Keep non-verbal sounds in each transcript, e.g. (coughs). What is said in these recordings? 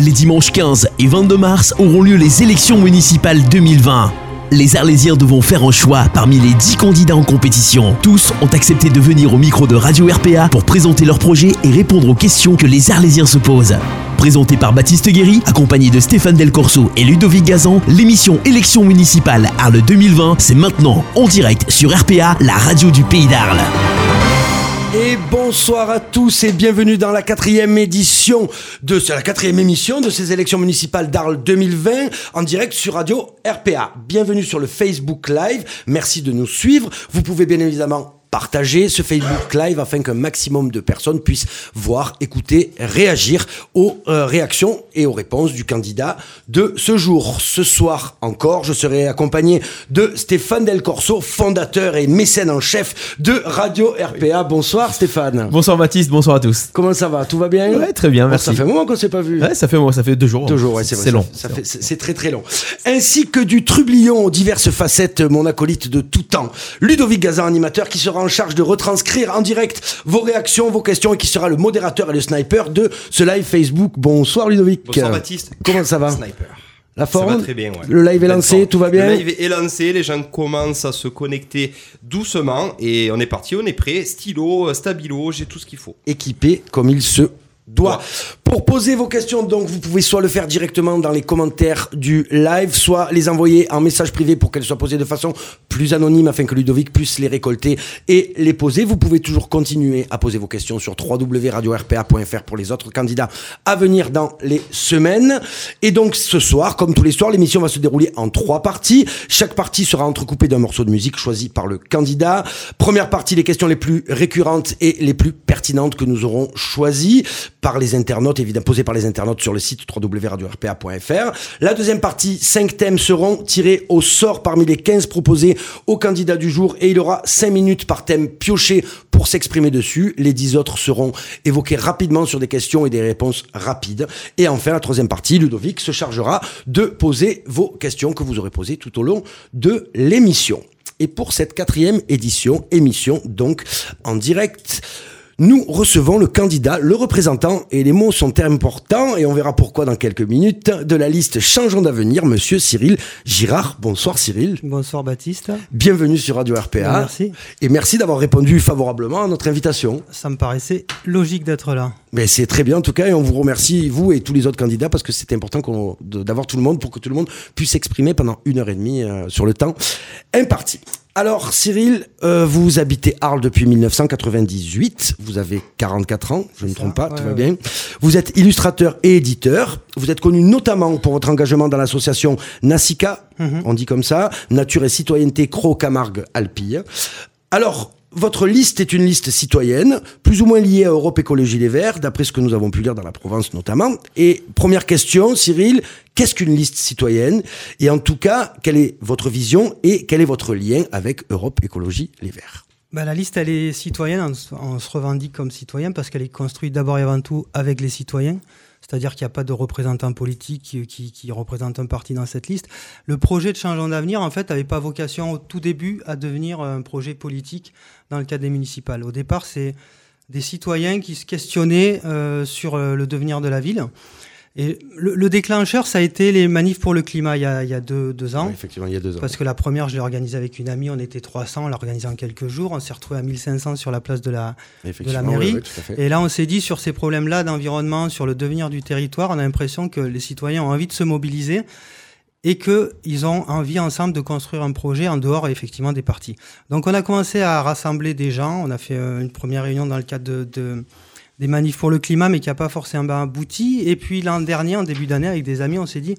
Les dimanches 15 et 22 mars auront lieu les élections municipales 2020. Les Arlésiens devront faire un choix parmi les 10 candidats en compétition. Tous ont accepté de venir au micro de Radio RPA pour présenter leur projet et répondre aux questions que les Arlésiens se posent. Présenté par Baptiste Guéry, accompagné de Stéphane Del Corso et Ludovic Gazan, l'émission Élections municipales Arles 2020, c'est maintenant en direct sur RPA, la radio du pays d'Arles. Et bonsoir à tous et bienvenue dans la quatrième édition de la quatrième émission de ces élections municipales d'Arles 2020 en direct sur Radio RPA. Bienvenue sur le Facebook Live. Merci de nous suivre. Vous pouvez bien évidemment partager ce Facebook Live afin qu'un maximum de personnes puissent voir, écouter, réagir aux euh, réactions et aux réponses du candidat de ce jour. Ce soir encore, je serai accompagné de Stéphane Del Corso, fondateur et mécène en chef de Radio RPA. Bonsoir Stéphane. Bonsoir Baptiste, bonsoir à tous. Comment ça va? Tout va bien? Ouais, très bien, merci. Ça fait un moment qu'on s'est pas vu. Ouais, ça fait ça fait deux jours. Deux jours, ouais, c'est long. Ça, c'est très très long. Ainsi que du trublion aux diverses facettes, mon acolyte de tout temps, Ludovic Gazan, animateur, qui sera en charge de retranscrire en direct vos réactions, vos questions et qui sera le modérateur et le sniper de ce live Facebook. Bonsoir Ludovic. Bonsoir Baptiste. Comment ça va (laughs) Sniper. La forme Ça va très bien, ouais. Le live est lancé, tout va bien Le live est lancé, les gens commencent à se connecter doucement et on est parti, on est prêt. Stylo, stabilo, j'ai tout ce qu'il faut. équipé comme il se doit. Pour poser vos questions, donc, vous pouvez soit le faire directement dans les commentaires du live, soit les envoyer en message privé pour qu'elles soient posées de façon plus anonyme afin que Ludovic puisse les récolter et les poser. Vous pouvez toujours continuer à poser vos questions sur www.radio-rpa.fr pour les autres candidats à venir dans les semaines. Et donc, ce soir, comme tous les soirs, l'émission va se dérouler en trois parties. Chaque partie sera entrecoupée d'un morceau de musique choisi par le candidat. Première partie, les questions les plus récurrentes et les plus pertinentes que nous aurons choisies par les internautes, évidemment posées par les internautes sur le site www.radio-rpa.fr. La deuxième partie, cinq thèmes seront tirés au sort parmi les 15 proposés au candidat du jour et il aura cinq minutes par thème pioché pour s'exprimer dessus. Les dix autres seront évoqués rapidement sur des questions et des réponses rapides. Et enfin, la troisième partie, Ludovic se chargera de poser vos questions que vous aurez posées tout au long de l'émission. Et pour cette quatrième édition, émission donc en direct, nous recevons le candidat, le représentant, et les mots sont importants, et on verra pourquoi dans quelques minutes, de la liste Changeons d'avenir, monsieur Cyril Girard. Bonsoir Cyril. Bonsoir Baptiste. Bienvenue sur Radio RPA. Merci. Et merci d'avoir répondu favorablement à notre invitation. Ça me paraissait logique d'être là. Mais c'est très bien en tout cas, et on vous remercie, vous et tous les autres candidats, parce que c'est important d'avoir tout le monde pour que tout le monde puisse s'exprimer pendant une heure et demie euh, sur le temps imparti. Alors Cyril, euh, vous habitez Arles depuis 1998, vous avez 44 ans, je ne me trompe pas, ouais, tout va ouais. bien. Vous êtes illustrateur et éditeur, vous êtes connu notamment pour votre engagement dans l'association NASICA, Mhm. on dit comme ça, Nature et Citoyenneté Cro-Camargue-Alpille. Alors, votre liste est une liste citoyenne, plus ou moins liée à Europe Écologie Les Verts, d'après ce que nous avons pu lire dans la Provence notamment. Et première question, Cyril, qu'est-ce qu'une liste citoyenne? Et en tout cas, quelle est votre vision et quel est votre lien avec Europe Écologie Les Verts? Bah, la liste, elle est citoyenne, on se revendique comme citoyen parce qu'elle est construite d'abord et avant tout avec les citoyens. C'est-à-dire qu'il n'y a pas de représentant politique qui, représente un parti dans cette liste. Le projet de Changeons d'avenir, en fait, n'avait pas vocation au tout début à devenir un projet politique dans le cadre des municipales. Au départ, c'est des citoyens qui se questionnaient euh, sur euh, le devenir de la ville. Et le, le déclencheur, ça a été les manifs pour le climat il y a, il y a deux, deux ans. Oui, Effectivement, il y a deux ans. Parce que la première, je l'ai organisée avec une amie, on était 300, on l'a organisée en quelques jours, on s'est retrouvé à 1500 sur la place de la... Effectivement, mairie. oui, oui, tout à fait. Et là, on s'est dit, sur ces problèmes-là d'environnement, sur le devenir du territoire, on a l'impression que les citoyens ont envie de se mobiliser et qu'ils ont envie ensemble de construire un projet en dehors, effectivement, des partis. Donc, on a commencé à rassembler des gens, on a fait euh, une première réunion dans le cadre de... de des manifs pour le climat, mais qui n'a pas forcément abouti. Et puis l'an dernier, en début d'année, avec des amis, on s'est dit,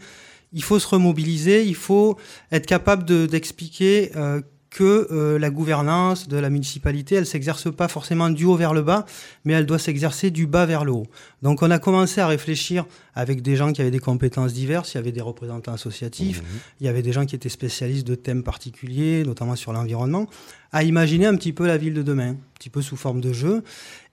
il faut se remobiliser, il faut être capable de- d'expliquer euh, que euh, la gouvernance de la municipalité, elle s'exerce pas forcément du haut vers le bas, mais elle doit s'exercer du bas vers le haut. Donc on a commencé à réfléchir avec des gens qui avaient des compétences diverses, il y avait des représentants associatifs, il y avait des gens qui étaient spécialistes de thèmes particuliers, notamment sur l'environnement, à imaginer un petit peu la ville de demain, un petit peu sous forme de jeu.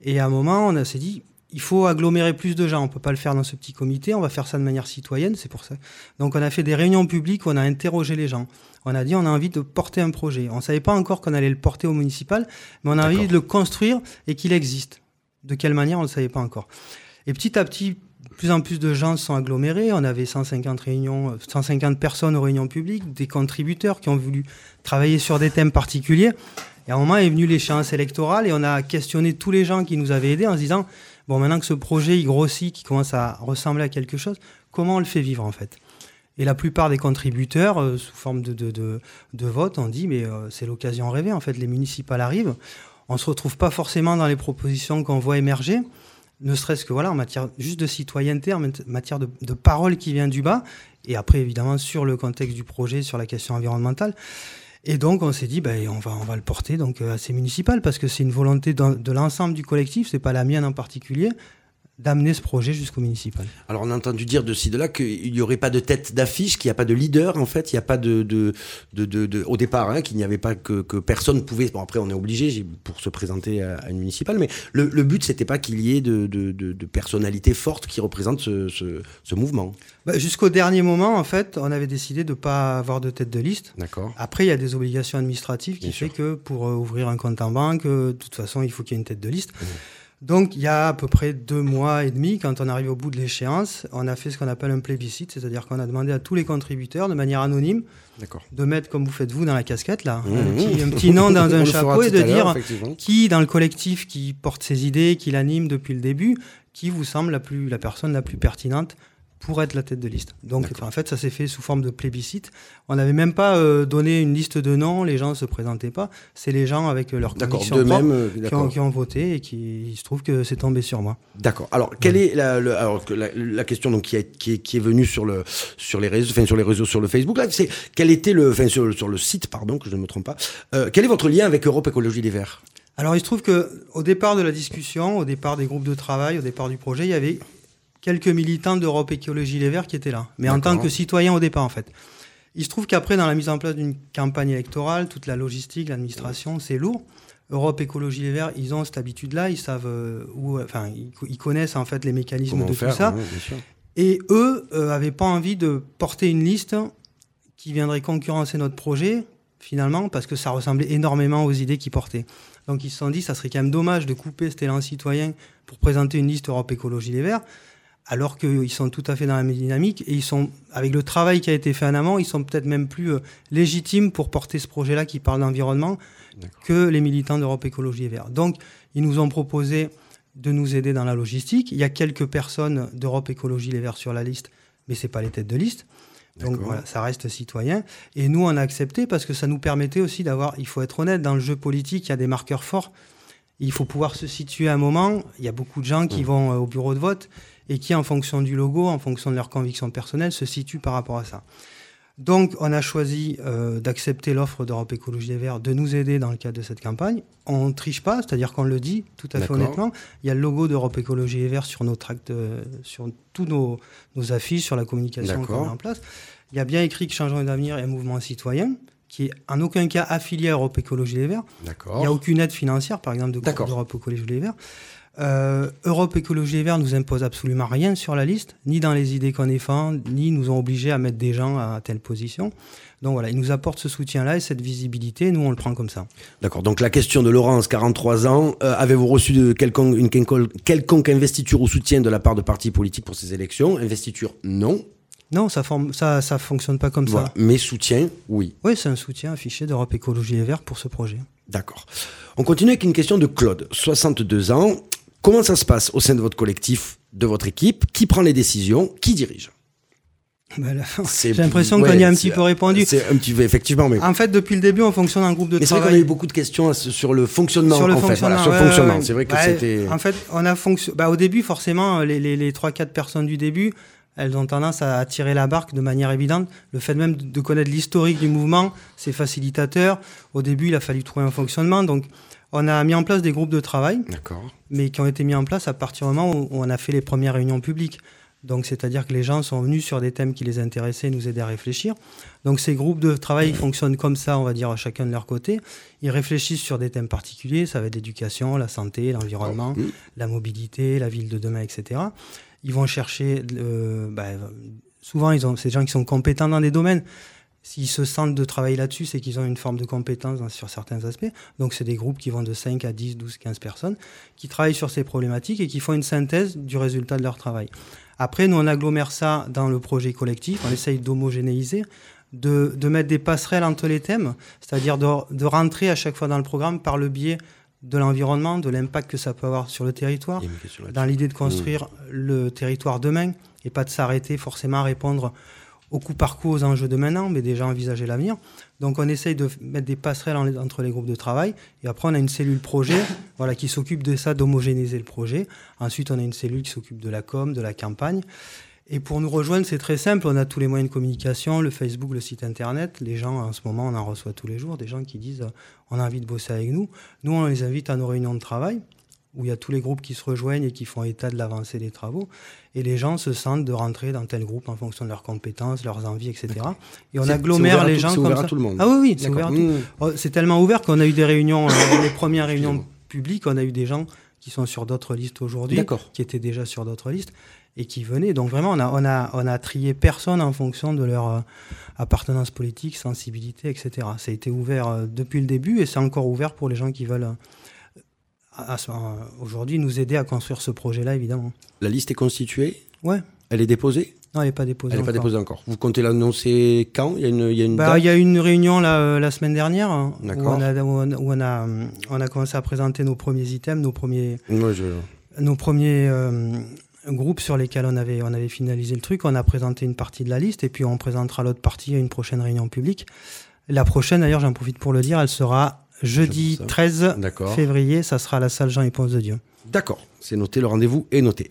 Et à un moment, on s'est dit, il faut agglomérer plus de gens. On peut pas le faire dans ce petit comité. On va faire ça de manière citoyenne. C'est pour ça. Donc, on a fait des réunions publiques. où On a interrogé les gens. On a dit, on a envie de porter un projet. On savait pas encore qu'on allait le porter au municipal, mais on a envie de le construire et qu'il existe. De quelle manière, on ne le savait pas encore. Et petit à petit, plus en plus de gens se sont agglomérés. On avait 150 réunions, 150 personnes aux réunions publiques, des contributeurs qui ont voulu travailler sur des thèmes particuliers. Et à un moment est venue l'échéance électorale et on a questionné tous les gens qui nous avaient aidés en se disant bon, maintenant que ce projet grossit, qui commence à ressembler à quelque chose, comment on le fait vivre en fait? Et la plupart des contributeurs, euh, sous forme de, de, de, vote, ont dit mais euh, c'est l'occasion rêvée en fait. Les municipales arrivent, on se retrouve pas forcément dans les propositions qu'on voit émerger ne serait-ce que voilà en matière juste de citoyenneté, en matière de, parole qui vient du bas, et après évidemment sur le contexte du projet, sur la question environnementale. Et donc on s'est dit, ben, on, va, on va le porter donc à ces municipales parce que c'est une volonté de, de l'ensemble du collectif, c'est pas la mienne en particulier d'amener ce projet jusqu'au municipal. Alors on a entendu dire de ci de là qu'il n'y aurait pas de tête d'affiche, qu'il n'y a pas de leader en fait, il n'y a pas de, de, de, de au départ, hein, qu'il n'y avait pas que, que, personne pouvait. Bon après on est obligé pour se présenter à, à une municipale, mais le, le but c'était pas qu'il y ait de, de, de, personnalités fortes qui représentent ce, ce, ce mouvement. Bah, Jusqu'au dernier moment en fait, on avait décidé de pas avoir de tête de liste. D'accord. Après il y a des obligations administratives qui Bien fait sûr. que pour euh, ouvrir un compte en banque, euh, de toute façon il faut qu'il y ait une tête de liste. Mmh. Donc, il y a à peu près deux mois et demi, quand on arrive au bout de l'échéance, on a fait ce qu'on appelle un plébiscite, c'est-à-dire qu'on a demandé à tous les contributeurs, de manière anonyme, de mettre, comme vous faites vous, dans la casquette, là, mmh, un, petit, un, petit, (laughs) nom dans un chapeau et de dire qui, dans le collectif qui porte ses idées, qui l'anime depuis le début, qui vous semble la, plus, la personne la plus pertinente pour être la tête de liste. Donc en fait, ça s'est fait sous forme de plébiscite. On n'avait même pas euh, donné une liste de noms, les gens ne se présentaient pas. C'est les gens avec leurs convictions propres même, qui, ont, qui, ont, voté et qui il se trouve que c'est tombé sur moi. D'accord. Alors quelle ouais. est la, le, alors, la, la, question donc qui, a, qui, est, qui est venue sur le sur les réseaux, enfin sur les réseaux sur le Facebook c'est quel était le, enfin sur, sur, le site pardon que je ne me trompe pas, euh, quel est votre lien avec Europe Écologie Les Verts? Alors il se trouve que au départ de la discussion, au départ des groupes de travail, au départ du projet, il y avait quelques militants d'Europe Écologie Les Verts qui étaient là, mais en tant que citoyens au départ en fait. Il se trouve qu'après, dans la mise en place d'une campagne électorale, toute la logistique, l'administration, c'est lourd. Europe Écologie Les Verts, ils ont cette habitude-là, ils savent euh, où, enfin, ils, connaissent en fait les mécanismes Comment de faire, tout ça. Et eux euh, avaient pas envie de porter une liste qui viendrait concurrencer notre projet, finalement, parce que ça ressemblait énormément aux idées qu'ils portaient. Donc ils se sont dit, ça serait quand même dommage de couper cet élan citoyen pour présenter une liste Europe Écologie Les Verts alors qu'ils sont tout à fait dans la même dynamique et ils sont, avec le travail qui a été fait en amont, ils sont peut-être même plus euh, légitimes pour porter ce projet-là qui parle d'environnement que les militants d'Europe Écologie et Vert. Donc, ils nous ont proposé de nous aider dans la logistique. Il y a quelques personnes d'Europe Écologie Les Verts sur la liste, mais c'est pas les têtes de liste. Donc voilà, ça reste citoyen. Et nous, on a accepté parce que ça nous permettait aussi d'avoir, il faut être honnête, dans le jeu politique, il y a des marqueurs forts. Il faut pouvoir se situer à un moment. Il y a beaucoup de gens qui mmh. vont euh, au bureau de vote et qui, en fonction du logo, en fonction de leurs convictions personnelles, se situent par rapport à ça. Donc, on a choisi euh, d'accepter l'offre d'Europe Écologie des Verts de nous aider dans le cadre de cette campagne. On ne triche pas, c'est-à-dire qu'on le dit tout à fait honnêtement. Il y a le logo d'Europe Écologie des Verts sur nos tracts, euh, sur tous nos, nos, affiches, sur la communication qu'on met en place. Il y a bien écrit que Changeons d'avenir est un mouvement citoyen qui est en aucun cas affilié à Europe Écologie des Verts. Il n'y a aucune aide financière, par exemple, de d'Europe Écologie des Verts. Euh, Europe Écologie et Verts nous impose absolument rien sur la liste, ni dans les idées qu'on défend, ni nous ont obligés à mettre des gens à telle position. Donc voilà, ils nous apportent ce soutien-là et cette visibilité, nous on le prend comme ça. D'accord, donc la question de Laurence, 43 ans, euh, avez-vous reçu de quelconque, une quelconque investiture ou soutien de la part de partis politiques pour ces élections? Investiture, non. Non, ça ne ça, ça fonctionne pas comme voilà. ça. Mais soutien, oui. Oui, c'est un soutien affiché d'Europe Écologie et Verts pour ce projet. D'accord. On continue avec une question de Claude, 62 ans. Comment ça se passe au sein de votre collectif, de votre équipe? Qui prend les décisions? Qui dirige? Bah J'ai l'impression ouais, qu'on y a un petit peu répondu. C'est un petit peu, effectivement. Mais... En fait, depuis le début, on fonctionne en groupe de mais travail. Mais c'est vrai qu'on a eu beaucoup de questions sur le fonctionnement. Sur le en fonctionnement. Fait, voilà, sur fonctionnement. Ouais, c'est vrai que bah, c'était. En fait, on a fonction... bah, au début, forcément, les, les, les 3-4 personnes du début, elles ont tendance à tirer la barque de manière évidente. Le fait même de connaître l'historique du mouvement, c'est facilitateur. Au début, il a fallu trouver un fonctionnement. Donc, on a mis en place des groupes de travail, mais qui ont été mis en place à partir du moment où on a fait les premières réunions publiques. Donc, c'est-à-dire que les gens sont venus sur des thèmes qui les intéressaient, nous aider à réfléchir. Donc, ces groupes de travail fonctionnent comme ça, on va dire, chacun de leur côté. Ils réfléchissent sur des thèmes particuliers, ça va être l'éducation, la santé, l'environnement, oh. la mobilité, la ville de demain, etc. Ils vont chercher, euh, bah, souvent, ils ont ces gens qui sont compétents dans des domaines s'ils se sentent de travailler là-dessus, c'est qu'ils ont une forme de compétence dans- sur certains aspects. Donc, c'est des groupes qui vont de 5 à 10, 12, 15 personnes qui travaillent sur ces problématiques et qui font une synthèse du résultat de leur travail. Après, nous, on agglomère ça dans le projet collectif, on essaye d'homogénéiser, de, de mettre des passerelles entre les thèmes, c'est-à-dire de, de rentrer à chaque fois dans le programme par le biais de l'environnement, de l'impact que ça peut avoir sur le territoire, dans l'idée de construire le territoire demain et pas de s'arrêter forcément à répondre au coup par coup aux enjeux de maintenant, mais déjà envisager l'avenir. Donc on essaye de mettre des passerelles en- entre les groupes de travail et après on a une cellule projet (coughs) voilà, qui s'occupe de ça, d'homogénéiser le projet. Ensuite on a une cellule qui s'occupe de la com, de la campagne. Et pour nous rejoindre, c'est très simple. On a tous les moyens de communication, le Facebook, le site internet. Les gens, en ce moment, on en reçoit tous les jours, des gens qui disent euh, on a envie de bosser avec nous. Nous, on les invite à nos réunions de travail où il y a tous les groupes qui se rejoignent et qui font état de l'avancée des travaux. Et les gens se sentent de rentrer dans tel groupe en fonction de leurs compétences, leurs envies, etc. Et on agglomère les tout- gens comme ça. tout le monde. Ah oui, oui, c'est ouvert. Mmh. Oh, C'est tellement ouvert qu'on a eu des réunions, euh, (coughs) les premières réunions publiques, on a eu des gens qui sont sur d'autres listes aujourd'hui, qui étaient déjà sur d'autres listes et qui venaient. Donc vraiment, on a, on a, on a trié personne en fonction de leur euh, appartenance politique, sensibilité, etc. Ça a été ouvert euh, depuis le début et c'est encore ouvert pour les gens qui veulent euh, à- à ce- euh, aujourd'hui nous aider à construire ce projet-là, évidemment. La liste est constituée Ouais. Elle est déposée Non, elle n'est pas déposée. Elle n'est pas déposée encore. Vous comptez l'annoncer quand? Il y a une, il y a une Bah, date? il y a eu une réunion là, euh, la semaine dernière hein, où, D'accord. on a, où, on, où on a, euh, on a commencé à présenter nos premiers items, nos premiers, Moi, je... nos premiers euh, groupes sur lesquels on avait, on avait finalisé le truc. On a présenté une partie de la liste et puis on présentera l'autre partie à une prochaine réunion publique. La prochaine, d'ailleurs, j'en profite pour le dire, elle sera jeudi ça. 13 D'accord. février. Ça sera à la salle Jean et Ponce de Dieu. D'accord, c'est noté, le rendez-vous est noté.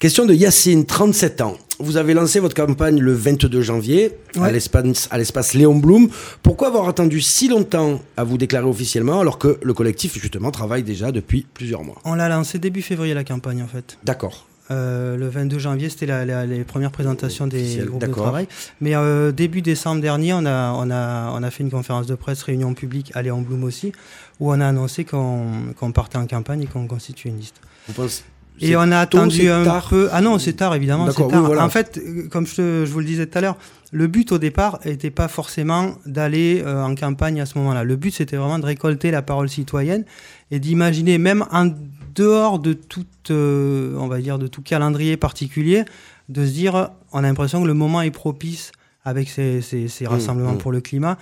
Question de Yacine, 37 ans. Vous avez lancé votre campagne le 22 janvier à Ouais. l'espace à l'espace Léon Blum. Pourquoi avoir attendu si longtemps à vous déclarer officiellement alors que le collectif justement travaille déjà depuis plusieurs mois? On l'a lancé début février, la campagne, en fait. D'accord. Euh, le 22 janvier, c'était la- la- les premières présentations des groupes de travail. Mais euh, début décembre dernier, on a, on, a, on a fait une conférence de presse, réunion publique à Léon Blum aussi, où on a annoncé qu'on partait en campagne et qu'on constituait une liste. Vous pensez Et on a tôt, attendu un tard peu. Ah non, c'est tard évidemment. oui, tard. voilà. En fait, comme je, te- je vous le disais tout à l'heure, le but au départ n'était pas forcément d'aller euh, en campagne à ce moment-là. Le but c'était vraiment de récolter la parole citoyenne et d'imaginer même en dehors de tout, euh, on va dire, de tout calendrier particulier, de se dire, on a l'impression que le moment est propice avec ces, ces- ces rassemblements mmh. pour le climat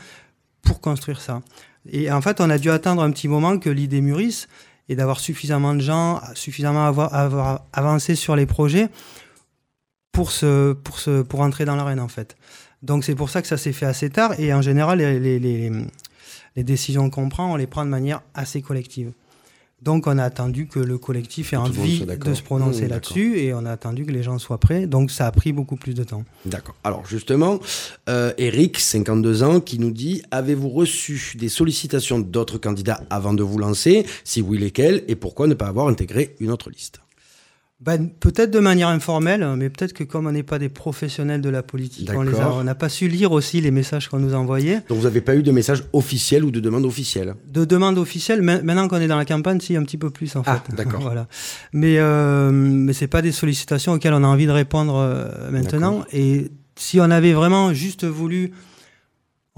pour construire ça. Et en fait, on a dû attendre un petit moment que l'idée mûrisse et d'avoir suffisamment de gens, suffisamment avoir, avoir avancé sur les projets pour, se, pour, se, pour entrer dans l'arène, en fait. Donc c'est pour ça que ça s'est fait assez tard. Et en général, les, les, les, les décisions qu'on prend, on les prend de manière assez collective. Donc on a attendu que le collectif ait envie de se prononcer Mmh, là-dessus et on a attendu que les gens soient prêts. Donc ça a pris beaucoup plus de temps. D'accord. Alors justement, euh, Eric, 52 ans, qui nous dit avez-vous reçu des sollicitations d'autres candidats avant de vous lancer? Si oui, lesquels? Et pourquoi ne pas avoir intégré une autre liste? Ben, peut-être de manière informelle, mais peut-être que comme on n'est pas des professionnels de la politique, on n'a pas su lire aussi les messages qu'on nous envoyait. Donc vous n'avez pas eu de message officiel ou de demande officielle De demande officielle, ma- maintenant qu'on est dans la campagne, si un petit peu plus en fait. Ah, (laughs) d'accord. voilà. Mais euh, mais c'est pas des sollicitations auxquelles on a envie de répondre euh, maintenant. Et si on avait vraiment juste voulu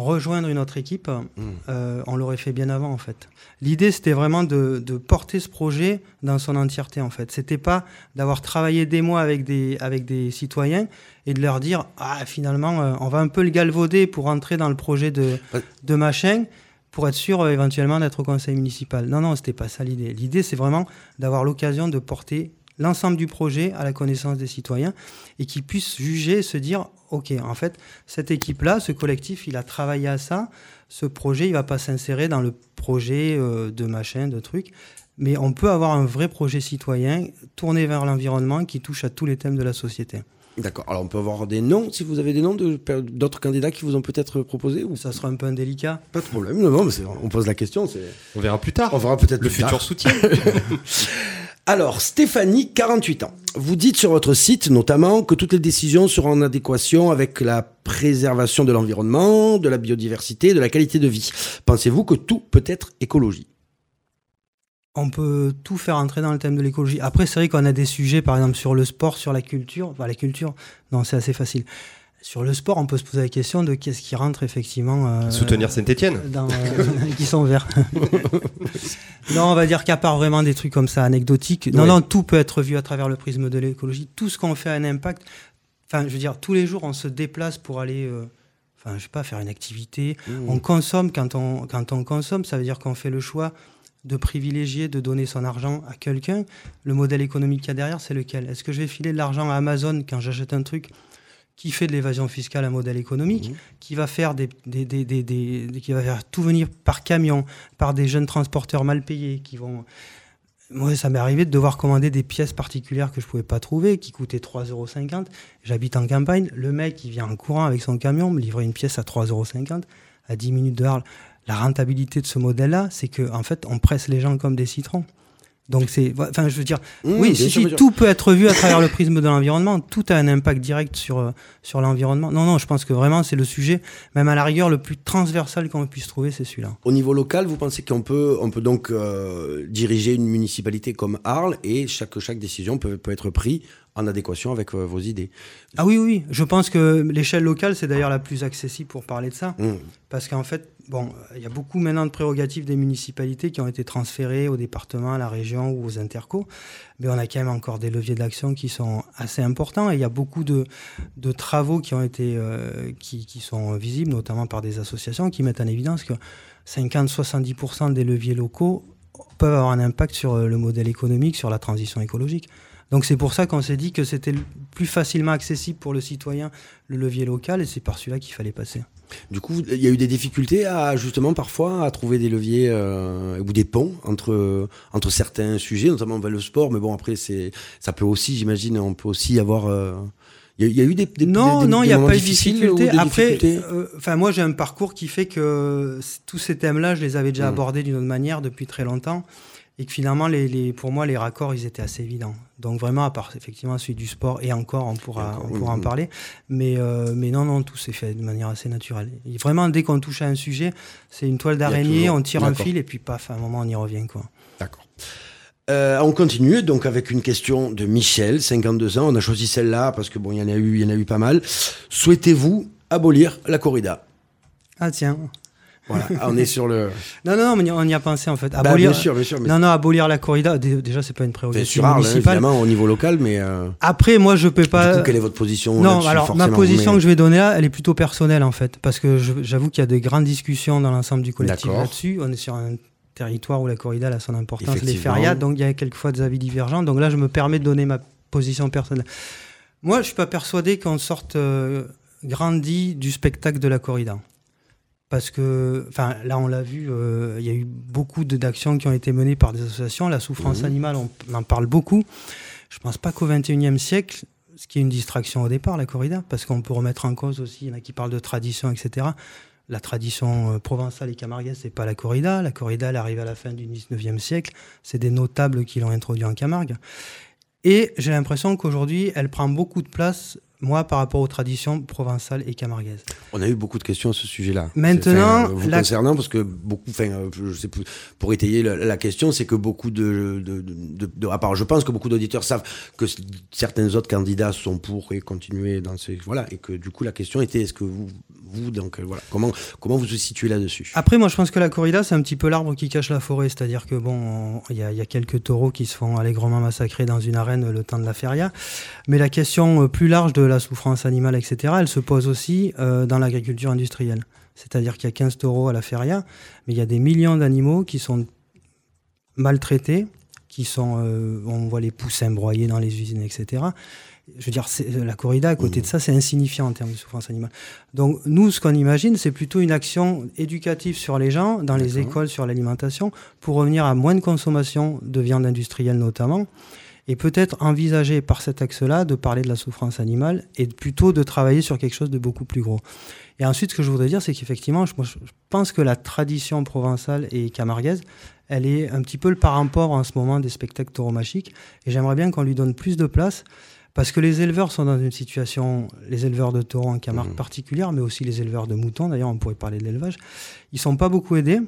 rejoindre une autre équipe, Hmm. euh, on l'aurait fait bien avant en fait. L'idée c'était vraiment de, de porter ce projet dans son entièreté en fait. C'était pas d'avoir travaillé des mois avec des avec des citoyens et de leur dire ah finalement euh, on va un peu le galvauder pour entrer dans le projet de de machin pour être sûr euh, éventuellement d'être au conseil municipal. Non non c'était pas ça l'idée. L'idée c'est vraiment d'avoir l'occasion de porter l'ensemble du projet à la connaissance des citoyens et qu'ils puissent juger et se dire ok en fait cette équipe là ce collectif il a travaillé à ça ce projet il va pas s'insérer dans le projet euh, de machin de trucs mais on peut avoir un vrai projet citoyen tourné vers l'environnement qui touche à tous les thèmes de la société D'accord. Alors on peut avoir des noms, si vous avez des noms de d'autres candidats qui vous ont peut-être proposé ou? Ça sera un peu indélicat Pas de problème. Non, non, mais on pose la question. c'est- On verra plus tard. On verra peut-être Le plus tard. futur soutien. (laughs) Alors, Stéphanie, 48 ans. Vous dites sur votre site notamment que toutes les décisions seront en adéquation avec la préservation de l'environnement, de la biodiversité, de la qualité de vie. Pensez-vous que tout peut être écologie? On peut tout faire entrer dans le thème de l'écologie. Après, c'est vrai qu'on a des sujets, par exemple, sur le sport, sur la culture. Enfin, la culture, non, c'est assez facile. Sur le sport, on peut se poser la question de qu'est-ce qui rentre effectivement. euh, Soutenir Saint-Etienne dans, euh, (laughs) qui sont verts. (laughs) non, on va dire qu'à part vraiment des trucs comme ça anecdotiques, non, Ouais. non, tout peut être vu à travers le prisme de l'écologie. Tout ce qu'on fait a un impact. Enfin, je veux dire, tous les jours, on se déplace pour aller, euh, enfin, je sais pas, faire une activité. On consomme quand on, quand on consomme, ça veut dire qu'on fait le choix de privilégier, de donner son argent à quelqu'un. Le modèle économique qu'il y a derrière, c'est lequel? Est-ce que je vais filer de l'argent à Amazon quand j'achète un truc? Qui fait de l'évasion fiscale un modèle économique, qui va faire des, des, des, des- des- des- qui va faire tout venir par camion, par des jeunes transporteurs mal payés, qui vont. Moi, ça m'est arrivé de devoir commander des pièces particulières que je pouvais pas trouver, qui coûtaient 3,50 euros. J'habite en campagne. Le mec, il vient en courant avec son camion, me livrer une pièce à 3,50 euros, à 10 minutes de Arles. La rentabilité de ce modèle-là, c'est que en fait, on presse les gens comme des citrons. Donc c'est, enfin, je veux dire, Mmh, oui, si, tout peut être vu à travers le prisme de l'environnement. Tout a un impact direct sur euh, sur l'environnement. Non, non, je pense que vraiment c'est le sujet, même à la rigueur, le plus transversal qu'on puisse trouver, c'est celui-là. Au niveau local, vous pensez qu'on peut, on peut donc euh, diriger une municipalité comme Arles et chaque, chaque décision peut, peut être prise en adéquation avec euh, vos idées? Ah oui, oui, je pense que l'échelle locale, c'est d'ailleurs la plus accessible pour parler de ça. Mmh. Parce qu'en fait, bon, il y a beaucoup maintenant de prérogatives des municipalités qui ont été transférées au département, à la région ou aux intercos. Mais on a quand même encore des leviers d'action qui sont assez importants. Et il y a beaucoup de, travaux qui ont été, euh, qui, sont visibles, notamment par des associations, qui mettent en évidence que 50-70% des leviers locaux peuvent avoir un impact sur euh, le modèle économique, sur la transition écologique. Donc c'est pour ça qu'on s'est dit que c'était plus facilement accessible pour le citoyen le levier local et c'est par celui-là qu'il fallait passer. Du coup, il y a eu des difficultés à justement parfois à trouver des leviers euh, ou des ponts entre entre certains sujets, notamment le sport. Mais bon, après, c'est ça peut aussi, j'imagine, on peut aussi avoir. euh, Il y, a- il y a eu des, des non, des- non, il n'y a pas eu de difficiles difficulté. ou des Après, difficultés euh, enfin, moi, j'ai un parcours qui fait que tous ces thèmes-là, je les avais déjà Mhm. abordés d'une autre manière depuis très longtemps. Et que finalement, les, les- pour moi, les raccords, ils étaient assez évidents. Donc vraiment, à part effectivement celui du sport, et encore, on pourra, encore, on pourra en parler. Mais, euh, mais non, non, tout s'est fait de manière assez naturelle. Et vraiment, dès qu'on touche à un sujet, c'est une toile d'araignée, on tire un fil, et puis paf, à un moment, on y revient. quoi. D'accord. Euh, on continue donc avec une question de Michel, 52 ans. On a choisi celle-là parce que bon, il y en a eu, il y en a eu pas mal. Souhaitez-vous abolir la corrida? Ah tiens. Voilà, on est sur le. (laughs) Non, non, non, on y- a pensé en fait. Bah, Abolir, bien sûr, bien sûr. Mais non, non, abolir la corrida, dé- déjà, c'est pas une prérogative hein, municipale. évidemment, au niveau local, mais euh, Après, moi, je peux pas. du coup, quelle est votre position? Non, alors ma position mais- que je vais donner là, elle est plutôt personnelle en fait, parce que j'avoue qu'il y a des grandes discussions dans l'ensemble du collectif là-dessus. On est sur un territoire où la corrida a son importance, les fériades, donc il y a quelquefois des avis divergents. Donc là, je me permets de donner ma position personnelle. Moi, je suis pas persuadé qu'on sorte euh, grandi du spectacle de la corrida. Parce que, enfin, là, on l'a vu, euh, il y a eu beaucoup d'actions qui ont été menées par des associations. La souffrance Mhm. animale, on, on en parle beaucoup. Je pense pas qu'au XXIe siècle, ce qui est une distraction au départ, la corrida, parce qu'on peut remettre en cause aussi, il y en a qui parlent de tradition, etc. La tradition euh, provençale et camarguaise, c'est pas la corrida. La corrida, elle arrive à la fin du XIXe siècle. C'est des notables qui l'ont introduit en Camargue. Et j'ai l'impression qu'aujourd'hui, elle prend beaucoup de place, moi, par rapport aux traditions provençales et camarguaises. On a eu beaucoup de questions à ce sujet-là. Maintenant, enfin, vous la- concernant, parce que beaucoup, enfin, euh, je sais plus, pour étayer la, la question, c'est que beaucoup de, de, de, à part, je pense que beaucoup d'auditeurs savent que certains autres candidats sont pour et continuer dans ces, voilà, et que du coup la question était, est-ce que vous, vous, donc euh, voilà, comment, comment vous vous situez là-dessus? Après, moi, je pense que la corrida, c'est un petit peu l'arbre qui cache la forêt. C'est-à-dire que, bon, on- il y, a- il y a quelques taureaux qui se font allègrement massacrer dans une arène le temps de la feria. Mais la question euh, plus large de la souffrance animale, etc., elle se pose aussi euh, dans l'agriculture industrielle. C'est-à-dire qu'il y a 15 taureaux à la feria, mais il y a des millions d'animaux qui sont maltraités, qui sont, euh, on voit les poussins broyés dans les usines, etc. Je veux dire, c'est- la corrida, à côté de ça, c'est insignifiant en termes de souffrance animale. Donc, nous, ce qu'on imagine, c'est plutôt une action éducative sur les gens, dans les écoles, sur l'alimentation, pour revenir à moins de consommation de viande industrielle notamment, et peut-être envisager par cet axe-là de parler de la souffrance animale et plutôt de travailler sur quelque chose de beaucoup plus gros. Et ensuite, ce que je voudrais dire, c'est qu'effectivement, je, pense que la tradition provençale et camarguaise, elle est un petit peu le parent pauvre en ce moment des spectacles tauromachiques, et j'aimerais bien qu'on lui donne plus de place. Parce que les éleveurs sont dans une situation, les éleveurs de taureaux en Camargue Mhm. particulière, mais aussi les éleveurs de moutons, d'ailleurs on pourrait parler de l'élevage, ils sont pas beaucoup aidés.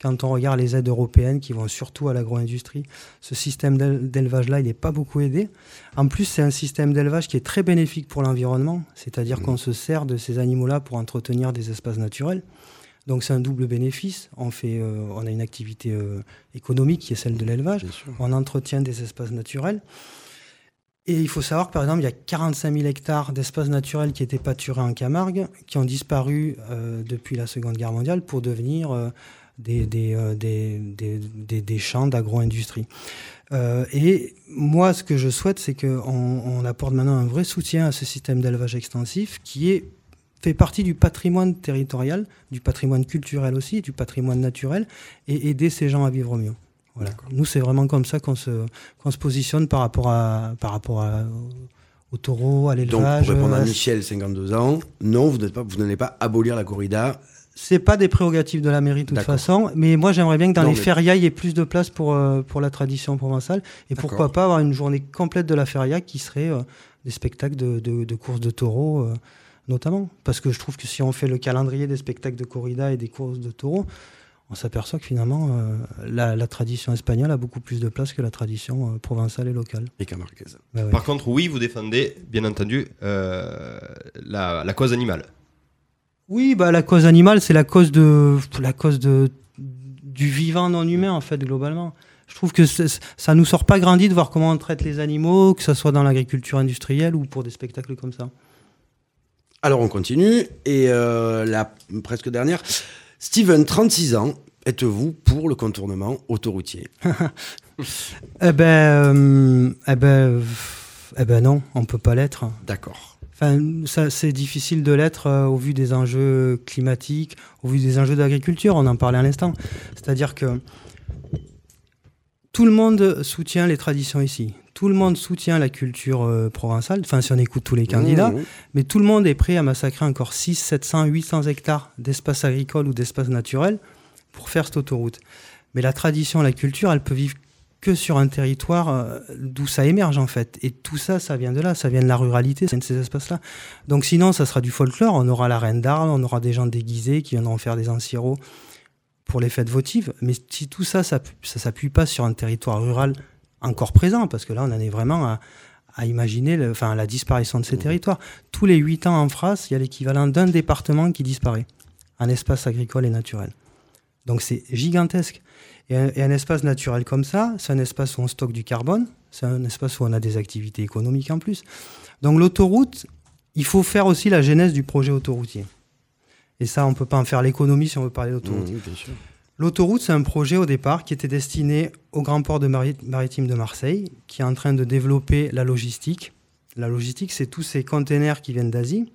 Quand on regarde les aides européennes qui vont surtout à l'agro-industrie, ce système d'élevage-là, il n'est pas beaucoup aidé. En plus, c'est un système d'élevage qui est très bénéfique pour l'environnement, c'est-à-dire mmh. qu'on se sert de ces animaux-là pour entretenir des espaces naturels. Donc c'est un double bénéfice. On, fait, euh, on a une activité euh, économique qui est celle de l'élevage. On entretient des espaces naturels. Et il faut savoir que, par exemple, il y a 45 000 hectares d'espaces naturels qui étaient pâturés en Camargue, qui ont disparu euh, depuis la Seconde Guerre mondiale pour devenir des, des, des, des, champs d'agro-industrie. et moi, ce que je souhaite, c'est qu'on on apporte maintenant un vrai soutien à ce système d'élevage extensif qui est fait partie du patrimoine territorial, du patrimoine culturel aussi, du patrimoine naturel, et aider ces gens à vivre mieux. Voilà. Nous, c'est vraiment comme ça qu'on se, qu'on se positionne par rapport, à, par rapport à, au taureau, à l'élevage. Donc, pour répondre à Michel, 52 ans, non, vous n'allez pas, vous pas abolir la corrida. C'est pas des prérogatives de la mairie de toute façon, mais moi j'aimerais bien que dans les férias il y ait plus de place pour, euh, pour la tradition provençale et pourquoi pas avoir une journée complète de la feria qui serait euh, des spectacles de, de, de courses de taureaux. Euh, notamment. Parce que je trouve que si on fait le calendrier des spectacles de corrida et des courses de taureaux, on s'aperçoit que finalement, la, tradition espagnole a beaucoup plus de place que la tradition provençale et locale. Et camarguaise. Bah Par contre, oui, vous défendez, bien entendu, la, cause animale. Oui, bah, la cause animale, c'est la cause, de, la cause de, du vivant non humain, en fait, globalement. Je trouve que ça nous sort pas grandi de voir comment on traite les animaux, que ce soit dans l'agriculture industrielle ou pour des spectacles comme ça. Alors on continue, et euh, la presque dernière. Steven, 36 ans, êtes-vous pour le contournement autoroutier? (laughs) Eh, ben, euh, eh, ben, eh ben non, on ne peut pas l'être. D'accord. Enfin, c'est difficile de l'être euh, au vu des enjeux climatiques, au vu des enjeux d'agriculture, on en parlait à l'instant. C'est-à-dire que tout le monde soutient les traditions ici tout le monde soutient la culture euh, provençale, enfin si on écoute tous les candidats, mmh, mmh. mais tout le monde est prêt à massacrer encore 6, 700, 800 hectares d'espace agricole ou d'espace naturel pour faire cette autoroute. Mais la tradition, la culture, elle peut vivre que sur un territoire euh, d'où ça émerge en fait. Et tout ça, ça vient de là, ça vient de la ruralité, ça vient de ces espaces-là. Donc sinon, ça sera du folklore, on aura la reine d'Arles, on aura des gens déguisés qui viendront faire des ancirots pour les fêtes votives. Mais si tout ça, ça ne s'appuie pas sur un territoire rural encore présent, parce que là, on en est vraiment à, imaginer le, enfin, la disparition de ces mmh. territoires. Tous les huit ans en France, il y a l'équivalent d'un département qui disparaît, un espace agricole et naturel. Donc c'est gigantesque. Et un, espace naturel comme ça, c'est un espace où on stocke du carbone, c'est un espace où on a des activités économiques en plus. Donc l'autoroute, il faut faire aussi la genèse du projet autoroutier. Et ça, on ne peut pas en faire l'économie si on veut parler d'autoroute. Mmh, L'autoroute, c'est un projet au départ qui était destiné au grand port de maritime de Marseille, qui est en train de développer la logistique. La logistique, c'est tous ces containers qui viennent d'Asie,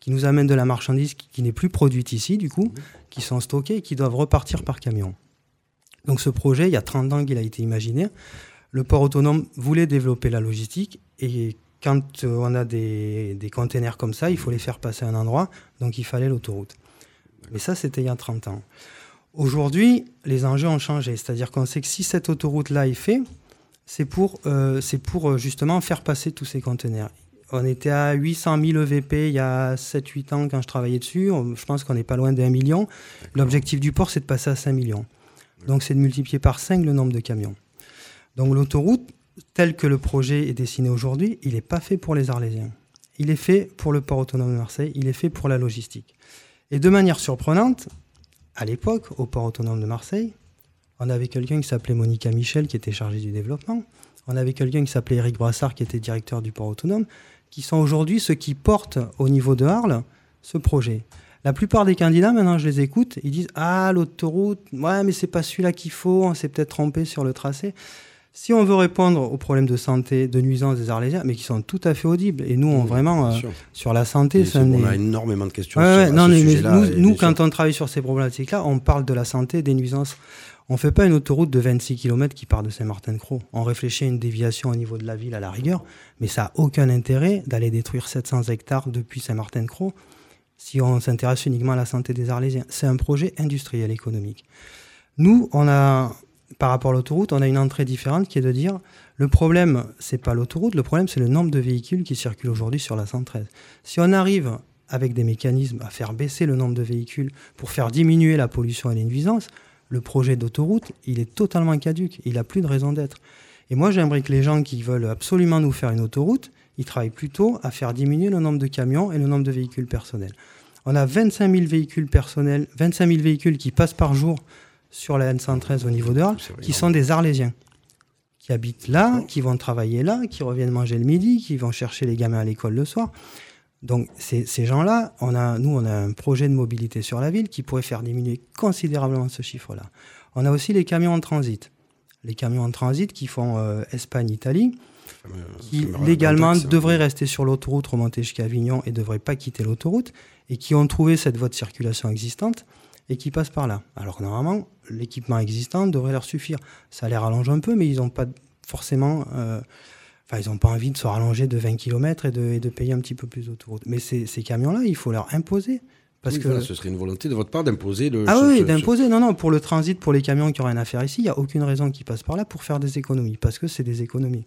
qui nous amènent de la marchandise qui, n'est plus produite ici, du coup, qui sont stockés et qui doivent repartir par camion. Donc ce projet, il y a 30 ans qu'il a été imaginé. Le port autonome voulait développer la logistique et quand euh, on a des, des containers comme ça, il faut les faire passer à un endroit, donc il fallait l'autoroute. Mais ça, c'était il y a 30 ans. Aujourd'hui, les enjeux ont changé. C'est-à-dire qu'on sait que si cette autoroute-là est faite, c'est pour, euh, pour euh, justement faire passer tous ces conteneurs. On était à 800 000 EVP il y a 7-8 ans quand je travaillais dessus. Je pense qu'on n'est pas loin d'un million. L'objectif du port, c'est de passer à 5 millions. Donc c'est de multiplier par 5 le nombre de camions. Donc l'autoroute, tel que le projet est dessiné aujourd'hui, il n'est pas fait pour les Arlésiens. Il est fait pour le port autonome de Marseille, il est fait pour la logistique. Et de manière surprenante, à l'époque, au port autonome de Marseille, on avait quelqu'un qui s'appelait Monica Michel, qui était chargée du développement. On avait quelqu'un qui s'appelait Eric Brassard, qui était directeur du port autonome, qui sont aujourd'hui ceux qui portent au niveau de Arles ce projet. La plupart des candidats, maintenant je les écoute, ils disent Ah, l'autoroute, ouais, mais c'est pas celui-là qu'il faut, on s'est peut-être trompé sur le tracé. Si on veut répondre aux problèmes de santé, de nuisance des Arlésiens, mais qui sont tout à fait audibles, et nous, on vraiment, euh, sur la santé, ça on a énormément de questions sur, non, ce sujet-là. Nous, quand on travaille sur ces problématiques-là, on parle de la santé, des nuisances. On ne fait pas une autoroute de 26 km qui part de Saint-Martin-de-Croix. On réfléchit à une déviation au niveau de la ville à la rigueur, mais ça n'a aucun intérêt d'aller détruire 700 hectares depuis Saint-Martin-de-Croix si on s'intéresse uniquement à la santé des Arlésiens. C'est un projet industriel économique. Nous, on a, par rapport à l'autoroute, on a une entrée différente qui est de dire le problème, c'est pas l'autoroute, le problème, c'est le nombre de véhicules qui circulent aujourd'hui sur la 113. Si on arrive avec des mécanismes à faire baisser le nombre de véhicules pour faire diminuer la pollution et les le projet d'autoroute, il est totalement caduque. Il n'a plus de raison d'être. Et moi, j'aimerais que les gens qui veulent absolument nous faire une autoroute, ils travaillent plutôt à faire diminuer le nombre de camions et le nombre de véhicules personnels. On a 25 000 véhicules personnels, 25 000 véhicules qui passent par jour sur la N113 au niveau d'Arles, qui sont des Arlésiens, qui habitent là, qui vont travailler là, qui reviennent manger le midi, qui vont chercher les gamins à l'école le soir. Donc ces, ces gens-là, on a, nous, on a un projet de mobilité sur la ville qui pourrait faire diminuer considérablement ce chiffre-là. On a aussi les camions en transit. Les camions en transit qui font euh, Espagne-Italie, qui légalement devraient rester sur l'autoroute, remonter jusqu'à Avignon et ne devraient pas quitter l'autoroute, et qui ont trouvé cette voie de circulation existante et qui passent par là. Alors que normalement, l'équipement existant devrait leur suffire. Ça les rallonge un peu, mais ils n'ont pas forcément... euh, Enfin, ils n'ont pas envie de se rallonger de 20 km et de, et de payer un petit peu plus d'autoroute. Mais ces, ces camions-là, il faut leur imposer. Parce Oui, que... voilà, ce serait une volonté de votre part d'imposer le. Ah ce- oui, ce- d'imposer. Non, non, pour le transit, pour les camions qui n'ont rien à faire ici, il n'y a aucune raison qu'ils passent par là pour faire des économies, parce que c'est des économies.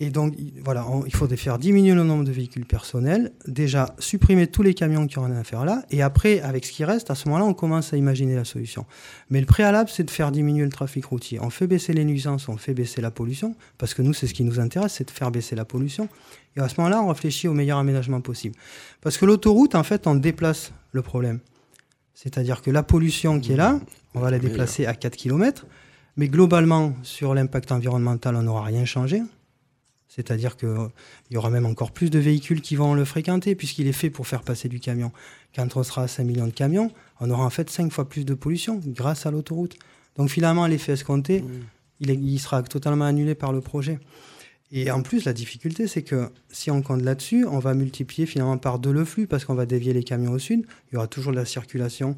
Et donc, il- voilà, on- il faudrait faire diminuer le nombre de véhicules personnels, déjà supprimer tous les camions qui n'ont rien à faire là, et après, avec ce qui reste, à ce moment-là, on commence à imaginer la solution. Mais le préalable, c'est de faire diminuer le trafic routier. On fait baisser les nuisances, on fait baisser la pollution, parce que nous, c'est ce qui nous intéresse, c'est de faire baisser la pollution. Et à ce moment-là, on réfléchit au meilleur aménagement possible. Parce que l'autoroute, en fait, on déplace le problème. C'est-à-dire que la pollution qui est là, on va la déplacer à 4 km, mais globalement, sur l'impact environnemental, on n'aura rien changé. C'est-à-dire qu'il y aura même encore plus de véhicules qui vont le fréquenter, puisqu'il est fait pour faire passer du camion. Quand on sera à 5 millions de camions, on aura en fait 5 fois plus de pollution grâce à l'autoroute. Donc finalement, l'effet escompté, il, est- il sera totalement annulé par le projet. Et en plus, la difficulté, c'est que si on compte là-dessus, on va multiplier finalement par deux le flux, parce qu'on va dévier les camions au sud. Il y aura toujours de la circulation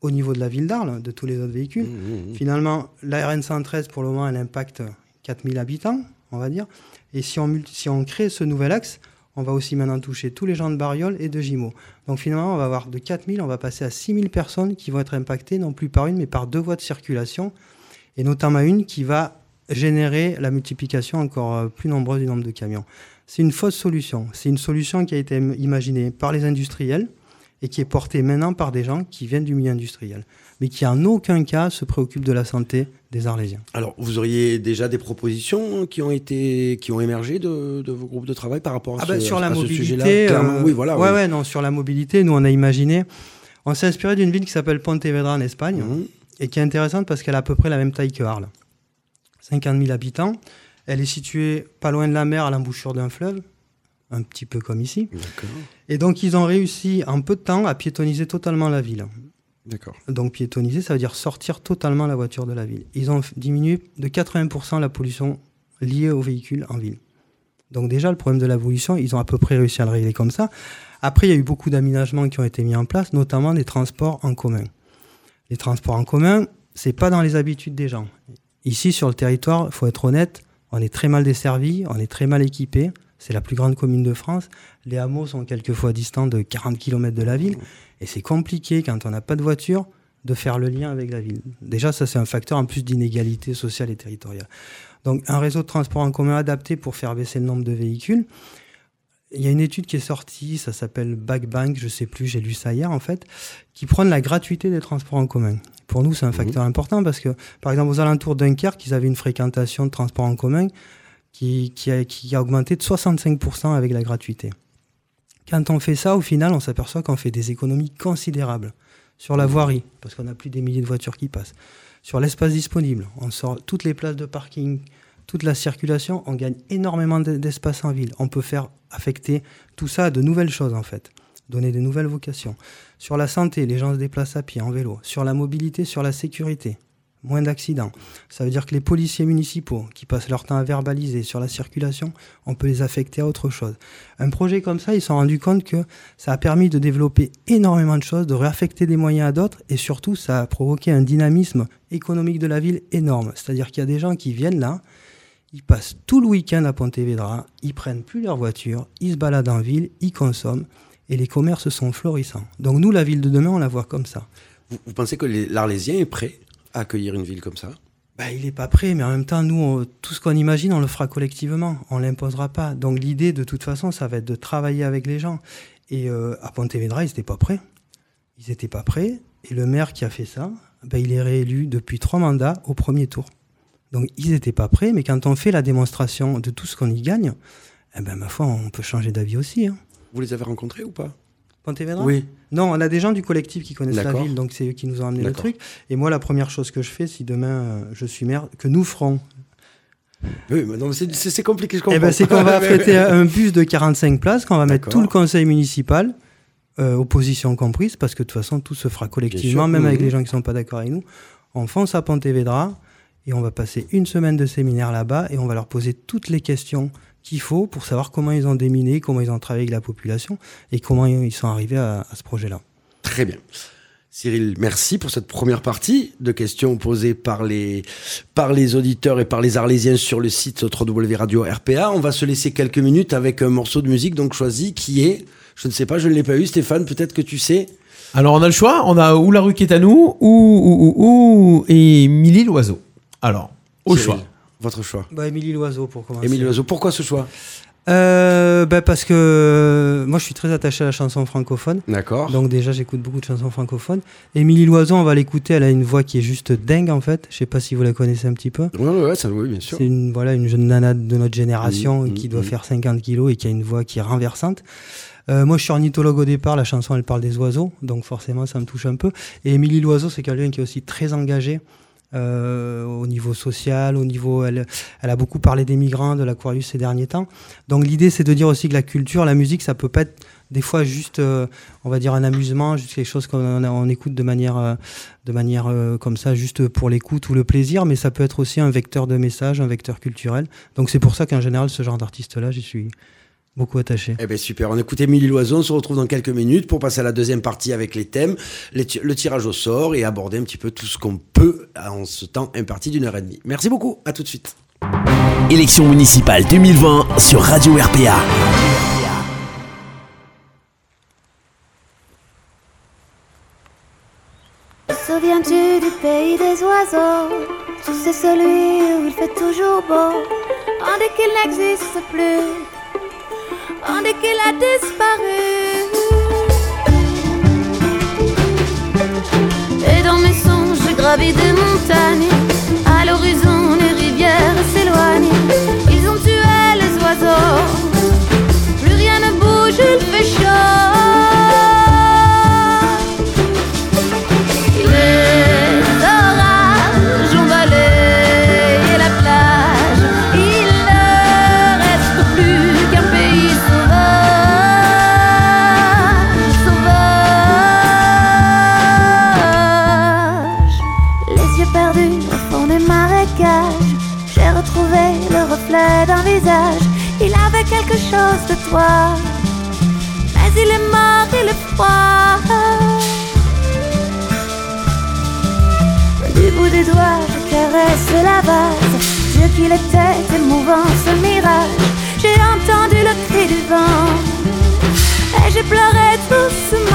au niveau de la ville d'Arles, de tous les autres véhicules. Mmh, mmh. Finalement, la RN113, pour le moment, elle impacte 4000 habitants, on va dire. Et si on, crée ce nouvel axe, on va aussi maintenant toucher tous les gens de Bariol et de Gimo. Donc finalement, on va avoir de 4000, on va passer à 6000 personnes qui vont être impactées, non plus par une, mais par deux voies de circulation, et notamment une qui va générer la multiplication encore euh, plus nombreuse du nombre de camions. C'est une fausse solution. C'est une solution qui a été im- imaginée par les industriels et qui est portée maintenant par des gens qui viennent du milieu industriel, mais qui en aucun cas se préoccupent de la santé des Arlésiens. Alors, vous auriez déjà des propositions qui ont été, qui ont émergé de, de vos groupes de travail par rapport à Ah ce, bah, sur la à ce mobilité, euh, oui, voilà. ouais, oui. ouais, non, sur la mobilité, nous on a imaginé, on s'est inspiré d'une ville qui s'appelle Pontevedra en Espagne Mhm. et qui est intéressante parce qu'elle a à peu près la même taille que Arles. 50 000 habitants. Elle est située pas loin de la mer, à l'embouchure d'un fleuve, un petit peu comme ici. Et donc ils ont réussi en peu de temps à piétoniser totalement la ville. Donc piétoniser, ça veut dire sortir totalement la voiture de la ville. Ils ont diminué de 80% la pollution liée aux véhicules en ville. Donc déjà, le problème de la pollution, ils ont à peu près réussi à le régler comme ça. Après, il y a eu beaucoup d'aménagements qui ont été mis en place, notamment des transports en commun. Les transports en commun, c'est pas dans les habitudes des gens. Ici, sur le territoire, il faut être honnête, on est très mal desservi, on est très mal équipé. C'est la plus grande commune de France. Les hameaux sont quelquefois distants de 40 km de la ville. Et c'est compliqué, quand on n'a pas de voiture, de faire le lien avec la ville. Déjà, ça, c'est un facteur en plus d'inégalité sociale et territoriale. Donc, un réseau de transport en commun adapté pour faire baisser le nombre de véhicules. Il y a une étude qui est sortie, ça s'appelle Backbank, je sais plus, j'ai lu ça hier en fait, qui prône la gratuité des transports en commun. Pour nous, c'est un facteur important parce que, par exemple, aux alentours de Dunkerque, ils avaient une fréquentation de transports en commun qui, a, augmenté de 65% avec la gratuité. Quand on fait ça, au final, on s'aperçoit qu'on fait des économies considérables sur la voirie, parce qu'on n'a plus des milliers de voitures qui passent. Sur l'espace disponible, on sort toutes les places de parking, toute la circulation, on gagne énormément d'espace en ville. On peut faire affecter tout ça à de nouvelles choses en fait, donner de nouvelles vocations. Sur la santé, les gens se déplacent à pied, en vélo. Sur la mobilité, sur la sécurité, moins d'accidents. Ça veut dire que les policiers municipaux qui passent leur temps à verbaliser sur la circulation, on peut les affecter à autre chose. Un projet comme ça, ils se sont rendus compte que ça a permis de développer énormément de choses, de réaffecter des moyens à d'autres, et surtout, ça a provoqué un dynamisme économique de la ville énorme. C'est-à-dire qu'il y a des gens qui viennent là, ils passent tout le week-end à Pontevedra, ils prennent plus leur voiture, ils se baladent en ville, ils consomment, et les commerces sont florissants. Donc nous, la ville de demain, on la voit comme ça. Vous, pensez que l'Arlésien est prêt accueillir une ville comme ça Bah, il n'est pas prêt, mais en même temps, nous, on- tout ce qu'on imagine, on le fera collectivement. On l'imposera pas. Donc l'idée, de toute façon, ça va être de travailler avec les gens. Et euh, à Pontevedra, ils n'étaient pas prêts. Ils n'étaient pas prêts. Et le maire qui a fait ça, ben, il est réélu depuis trois mandats au premier tour. Donc ils n'étaient pas prêts, mais quand on fait la démonstration de tout ce qu'on y gagne, eh ben, ma foi, on peut changer d'avis aussi. Hein. Vous les avez rencontrés ou pas? Pontevedra Oui. Non, on a des gens du collectif qui connaissent la ville, donc c'est eux qui nous ont amené le truc. Et moi, la première chose que je fais, si demain euh, je suis maire, que nous ferons, Oui, mais non, c'est- compliqué, je comprends. eh ben, c'est qu'on va (laughs) affréter un bus de 45 places, qu'on va mettre tout le conseil municipal, euh, opposition comprise, parce que de toute façon, tout se fera collectivement, même avec Mhm. les gens qui ne sont pas d'accord avec nous. On fonce à Pontevedra et on va passer une semaine de séminaire là-bas et on va leur poser toutes les questions qu'il faut pour savoir comment ils ont déminé, comment ils ont travaillé avec la population et comment ils sont arrivés à, à ce projet-là. Très bien. Cyril, merci pour cette première partie de questions posées par les, par les auditeurs et par les Arlésiens sur le site www.radio-rpa. On va se laisser quelques minutes avec un morceau de musique donc choisi qui est, je ne sais pas, je ne l'ai pas eu, Stéphane, peut-être que tu sais. Alors on a le choix, on a ou la rue qui est à nous, ou, ou, ou, ou et Milly l'oiseau. Alors, au Cyril, choix. Votre choix. Bah, Émilie Loiseau pour commencer. Émile Loiseau, pourquoi ce choix? Euh, bah, Parce que euh, moi je suis très attaché à la chanson francophone. D'accord. Donc déjà j'écoute beaucoup de chansons francophones. Émilie Loiseau, on va l'écouter, elle a une voix qui est juste dingue en fait. Je sais pas si vous la connaissez un petit peu. Ouais, ouais, ouais, ça, oui, bien sûr. C'est une, voilà, une jeune nana de notre génération Mmh, qui mmh, doit mmh. faire 50 kilos et qui a une voix qui est renversante. Euh, moi, je suis ornithologue au départ. La chanson, elle parle des oiseaux, donc forcément, ça me touche un peu. Et Émilie Loiseau, c'est quelqu'un qui est aussi très engagé euh, au niveau social, au niveau, elle, elle a beaucoup parlé des migrants, de l'Aquarius ces derniers temps. Donc l'idée, c'est de dire aussi que la culture, la musique, ça peut pas être des fois juste, euh, on va dire un amusement, juste quelque chose qu'on on écoute de manière, euh, de manière comme ça, juste pour l'écoute ou le plaisir, mais ça peut être aussi un vecteur de message, un vecteur culturel. Donc c'est pour ça qu'en général, ce genre d'artiste-là, j'y suis beaucoup attaché. Eh ben super, on écoute Émilie Loison, on se retrouve dans quelques minutes pour passer à la deuxième partie avec les thèmes, les le tirage au sort et aborder un petit peu tout ce qu'on peut en ce temps imparti d'une heure et demie. Merci beaucoup, à tout de suite. Élection municipale 2020 sur Radio RPA. Souviens-tu du pays des oiseaux? Tu sais celui où il fait toujours beau On dit qu'il n'existe plus Dit qu'il a disparu. Et dans mes songes je gravis des montagnes À l'horizon les rivières s'éloignent. Ils ont tué les oiseaux. Plus rien ne bouge, il fait chaud chose de toi. Mais il est mort, il est froid. Du bout des doigts, je caresse la vase. Dieu qu'il était émouvant ce mirage. J'ai entendu le cri du vent et j'ai pleuré doucement.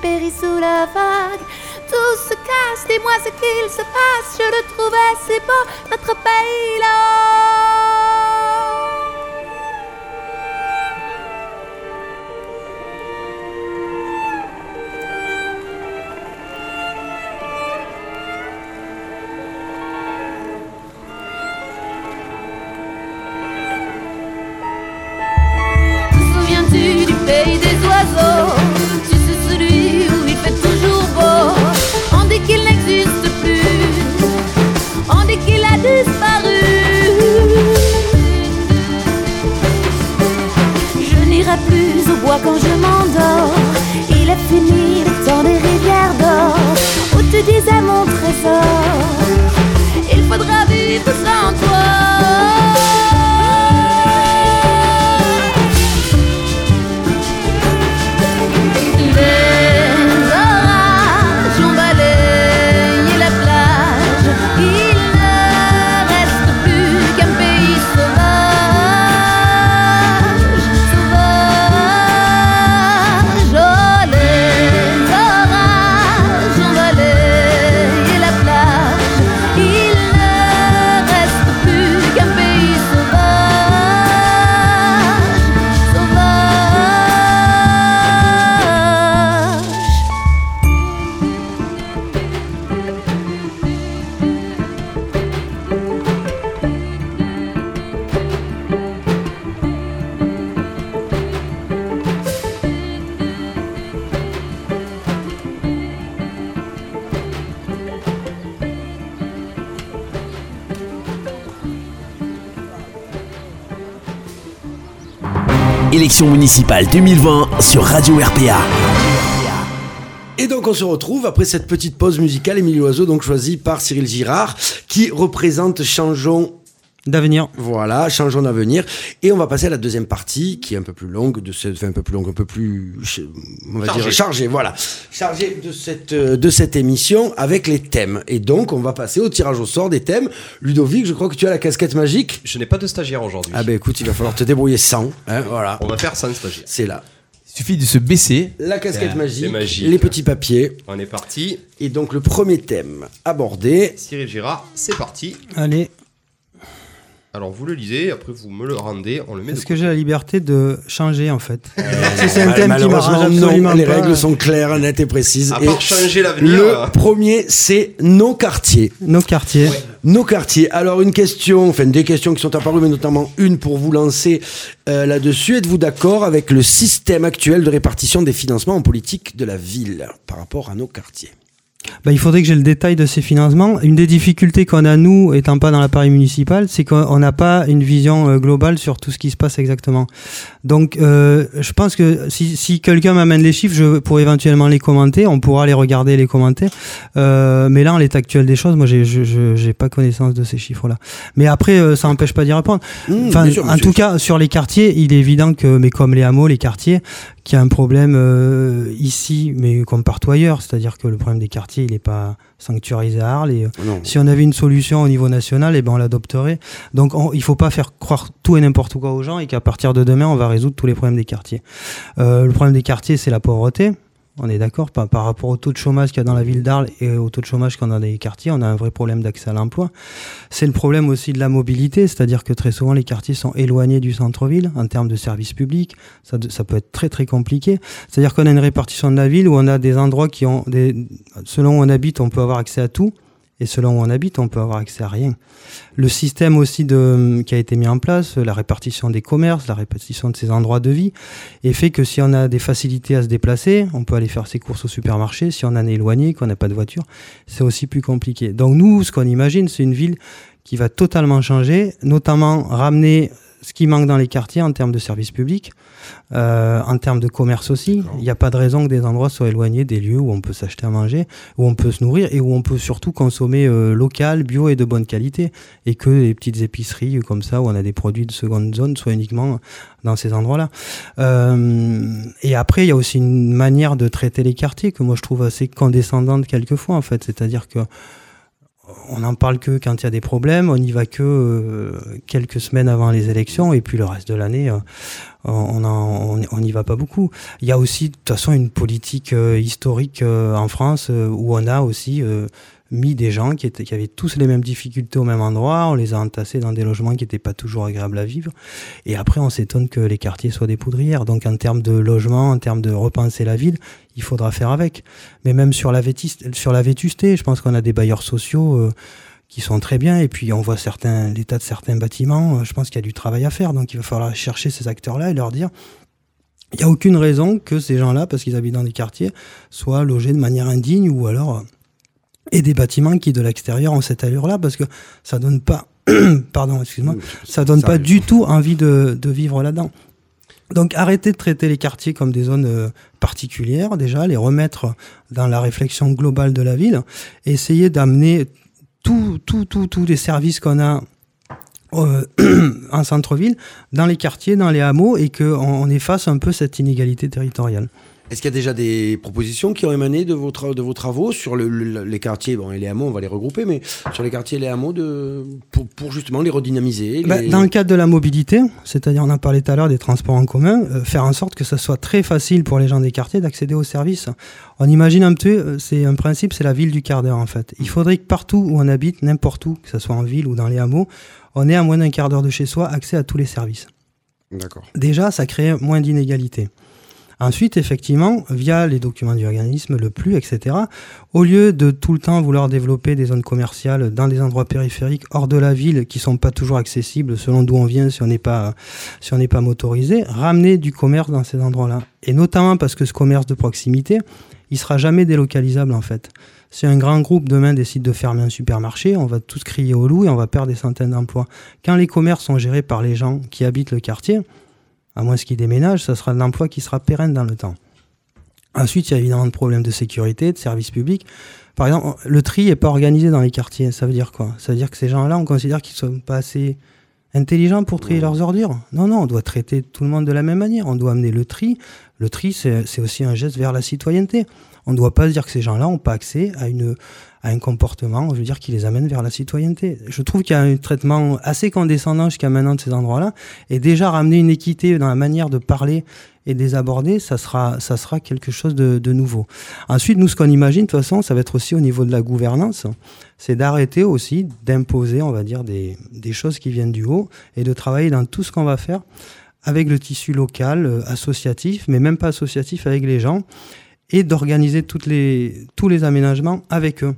Périt sous la vague. Tout se casse, dis-moi ce qu'il se passe, je le trouvais si beau, notre pays là-haut. Tu disais mon trésor. Il faudra vivre sans toi Élection municipale 2020 sur Radio RPA. Et donc on se retrouve après cette petite pause musicale, Émilie Loiseau, donc choisi par Cyril Girard, qui représente Changeons D'avenir. Voilà, changeons d'avenir. Et on va passer à la deuxième partie, qui est un peu plus longue, de cette, enfin, un peu plus longue, un peu plus, on va Chargée. dire chargée, voilà, chargée de cette euh, de cette émission avec les thèmes. Et donc on va passer au tirage au sort des thèmes. Ludovic, je crois que tu as la casquette magique. Je n'ai pas de stagiaire aujourd'hui. Ah ben écoute, il va falloir te débrouiller sans. Hein, voilà, On va faire sans stagiaire. c'est là. Il suffit de se baisser. La casquette magique, magique. les petits papiers. On est parti. Et donc le premier thème abordé. Cyril Girard, c'est parti. Allez, Alors vous le lisez, après vous me le rendez, on le met est-ce que j'ai la liberté de changer en fait Si c'est un thème qui m'arrange Malheureusement, absolument non, les pas. règles sont claires, nettes et précises. À Et part changer l'avenir. le euh, premier, c'est nos quartiers. Nos quartiers. Nos quartiers. Alors une question, enfin des questions qui sont apparues, mais notamment une pour vous lancer euh, là-dessus. Êtes-vous d'accord avec le système actuel de répartition des financements en politique de la ville par rapport à nos quartiers? Bah, il faudrait que j'ai le détail de ces financements. Une des difficultés qu'on a, nous, étant pas dans l'appareil municipal, c'est qu'on n'a pas une vision euh, globale sur tout ce qui se passe exactement. Donc, euh, je pense que si, si quelqu'un m'amène les chiffres, je pourrais éventuellement les commenter. On pourra les regarder et les commenter. Euh, mais là, en l'état actuel des choses, moi, j'ai- je j'ai pas connaissance de ces chiffres-là. Mais après, euh, ça n'empêche pas d'y répondre. Mmh, Enfin, sûr, en tout cas, sur les quartiers, il est évident que, mais comme les hameaux, les quartiers, qu'il y a un problème euh, ici, mais comme partout ailleurs. C'est-à-dire que le problème des quartiers, il n'est pas sanctuarisé à Arles. Et, euh, si on avait une solution au niveau national, eh ben, on l'adopterait. Donc, on- il faut pas faire croire tout et n'importe quoi aux gens et qu'à partir de demain, on va résoudre tous les problèmes des quartiers. Euh, le problème des quartiers, c'est la pauvreté. On est d'accord par, rapport au taux de chômage qu'il y a dans la ville d'Arles et au taux de chômage qu'on a dans les quartiers, on a un vrai problème d'accès à l'emploi. C'est le problème aussi de la mobilité, c'est-à-dire que très souvent les quartiers sont éloignés du centre-ville en termes de services publics. Ça, ça peut être très très compliqué. C'est-à-dire qu'on a une répartition de la ville où on a des endroits qui ont des, selon où on habite, on peut avoir accès à tout. Et selon où on habite, on peut avoir accès à rien. Le système aussi de, qui a été mis en place, la répartition des commerces, la répartition de ces endroits de vie, et fait que si on a des facilités à se déplacer, on peut aller faire ses courses au supermarché. Si on en est éloigné, qu'on n'a pas de voiture, c'est aussi plus compliqué. Donc nous, ce qu'on imagine, c'est une ville qui va totalement changer, notamment ramener ce qui manque dans les quartiers en termes de services publics, euh, en termes de commerce aussi. Il n'y a pas de raison que des endroits soient éloignés des lieux où on peut s'acheter à manger, où on peut se nourrir et où on peut surtout consommer euh, local, bio et de bonne qualité, et que les petites épiceries comme ça, où on a des produits de seconde zone, soient uniquement dans ces endroits-là. Euh, et après, il y a aussi une manière de traiter les quartiers que moi je trouve assez condescendante quelquefois, en fait. C'est-à-dire que on n'en parle que quand il y a des problèmes, on n'y va que euh, quelques semaines avant les élections, et puis le reste de l'année, euh, on n'y va pas beaucoup. Il y a aussi, de toute façon, une politique euh, historique en France où on a aussi mis des gens qui, avaient tous les mêmes difficultés au même endroit, on les a entassés dans des logements qui n'étaient pas toujours agréables à vivre, et après on s'étonne que les quartiers soient des poudrières. Donc en termes de logement, en termes de repenser la ville, il faudra faire avec. Mais même sur la, vétis- sur la vétusté, je pense qu'on a des bailleurs sociaux euh, qui sont très bien, et puis on voit certains, l'état de certains bâtiments, euh, je pense qu'il y a du travail à faire, donc il va falloir chercher ces acteurs-là et leur dire il n'y a aucune raison que ces gens-là, parce qu'ils habitent dans des quartiers, soient logés de manière indigne ou alors euh, et des bâtiments qui de l'extérieur ont cette allure-là, parce que ça donne pas, (clears throat) pardon, excuse-moi, ça donne pas du tout envie de, de vivre là-dedans. Donc arrêtez de traiter les quartiers comme des zones euh, particulières déjà, les remettre dans la réflexion globale de la ville, et essayer d'amener tous tout, tout, tous les services qu'on a euh, (clears throat) en centre-ville dans les quartiers, dans les hameaux, et qu'on on efface un peu cette inégalité territoriale. Est-ce qu'il y a déjà des propositions qui ont émané de vos, tra- de vos travaux sur le- le- les quartiers? Bon, et les hameaux, on va les regrouper, mais sur les quartiers et les hameaux de, pour, pour justement les redynamiser Bah, Dans le cadre de la mobilité, c'est-à-dire on a parlé tout à l'heure des transports en commun, euh, faire en sorte que ce soit très facile pour les gens des quartiers d'accéder aux services. On imagine un peu, euh, c'est un principe, c'est la ville du quart d'heure en fait. Il faudrait que partout où on habite, n'importe où, que ce soit en ville ou dans les hameaux, on ait à moins d'un quart d'heure de chez soi accès à tous les services. D'accord. Déjà, ça crée moins d'inégalités. Ensuite, effectivement, via les documents du organisme, le plus, etc., au lieu de tout le temps vouloir développer des zones commerciales dans des endroits périphériques hors de la ville qui sont pas toujours accessibles selon d'où on vient si on n'est pas, si on n'est pas motorisé, ramener du commerce dans ces endroits-là. Et notamment parce que ce commerce de proximité, il sera jamais délocalisable en fait. Si un grand groupe demain décide de fermer un supermarché, on va tous crier au loup et on va perdre des centaines d'emplois. Quand les commerces sont gérés par les gens qui habitent le quartier, à moins qu'ils déménagent, ça sera un emploi qui sera pérenne dans le temps. Ensuite, il y a évidemment des problèmes de sécurité, de services publics. Par exemple, le tri n'est pas organisé dans les quartiers. Ça veut dire quoi? Ça veut dire que ces gens-là, on considère qu'ils ne sont pas assez intelligents pour trier leurs ordures? Non, non, on doit traiter tout le monde de la même manière. On doit amener le tri. Le tri, c'est aussi un geste vers la citoyenneté. On ne doit pas se dire que ces gens-là n'ont pas accès à, une, à un comportement, je veux dire, qui les amène vers la citoyenneté. Je trouve qu'il y a un traitement assez condescendant jusqu'à maintenant de ces endroits-là. Et déjà ramener une équité dans la manière de parler et de les aborder, ça sera, ça sera quelque chose de, de nouveau. Ensuite, nous, ce qu'on imagine, de toute façon, ça va être aussi au niveau de la gouvernance, c'est d'arrêter aussi d'imposer, on va dire, des, des choses qui viennent du haut et de travailler dans tout ce qu'on va faire avec le tissu local, euh, associatif, mais même pas associatif avec les gens, et d'organiser tous les aménagements avec eux.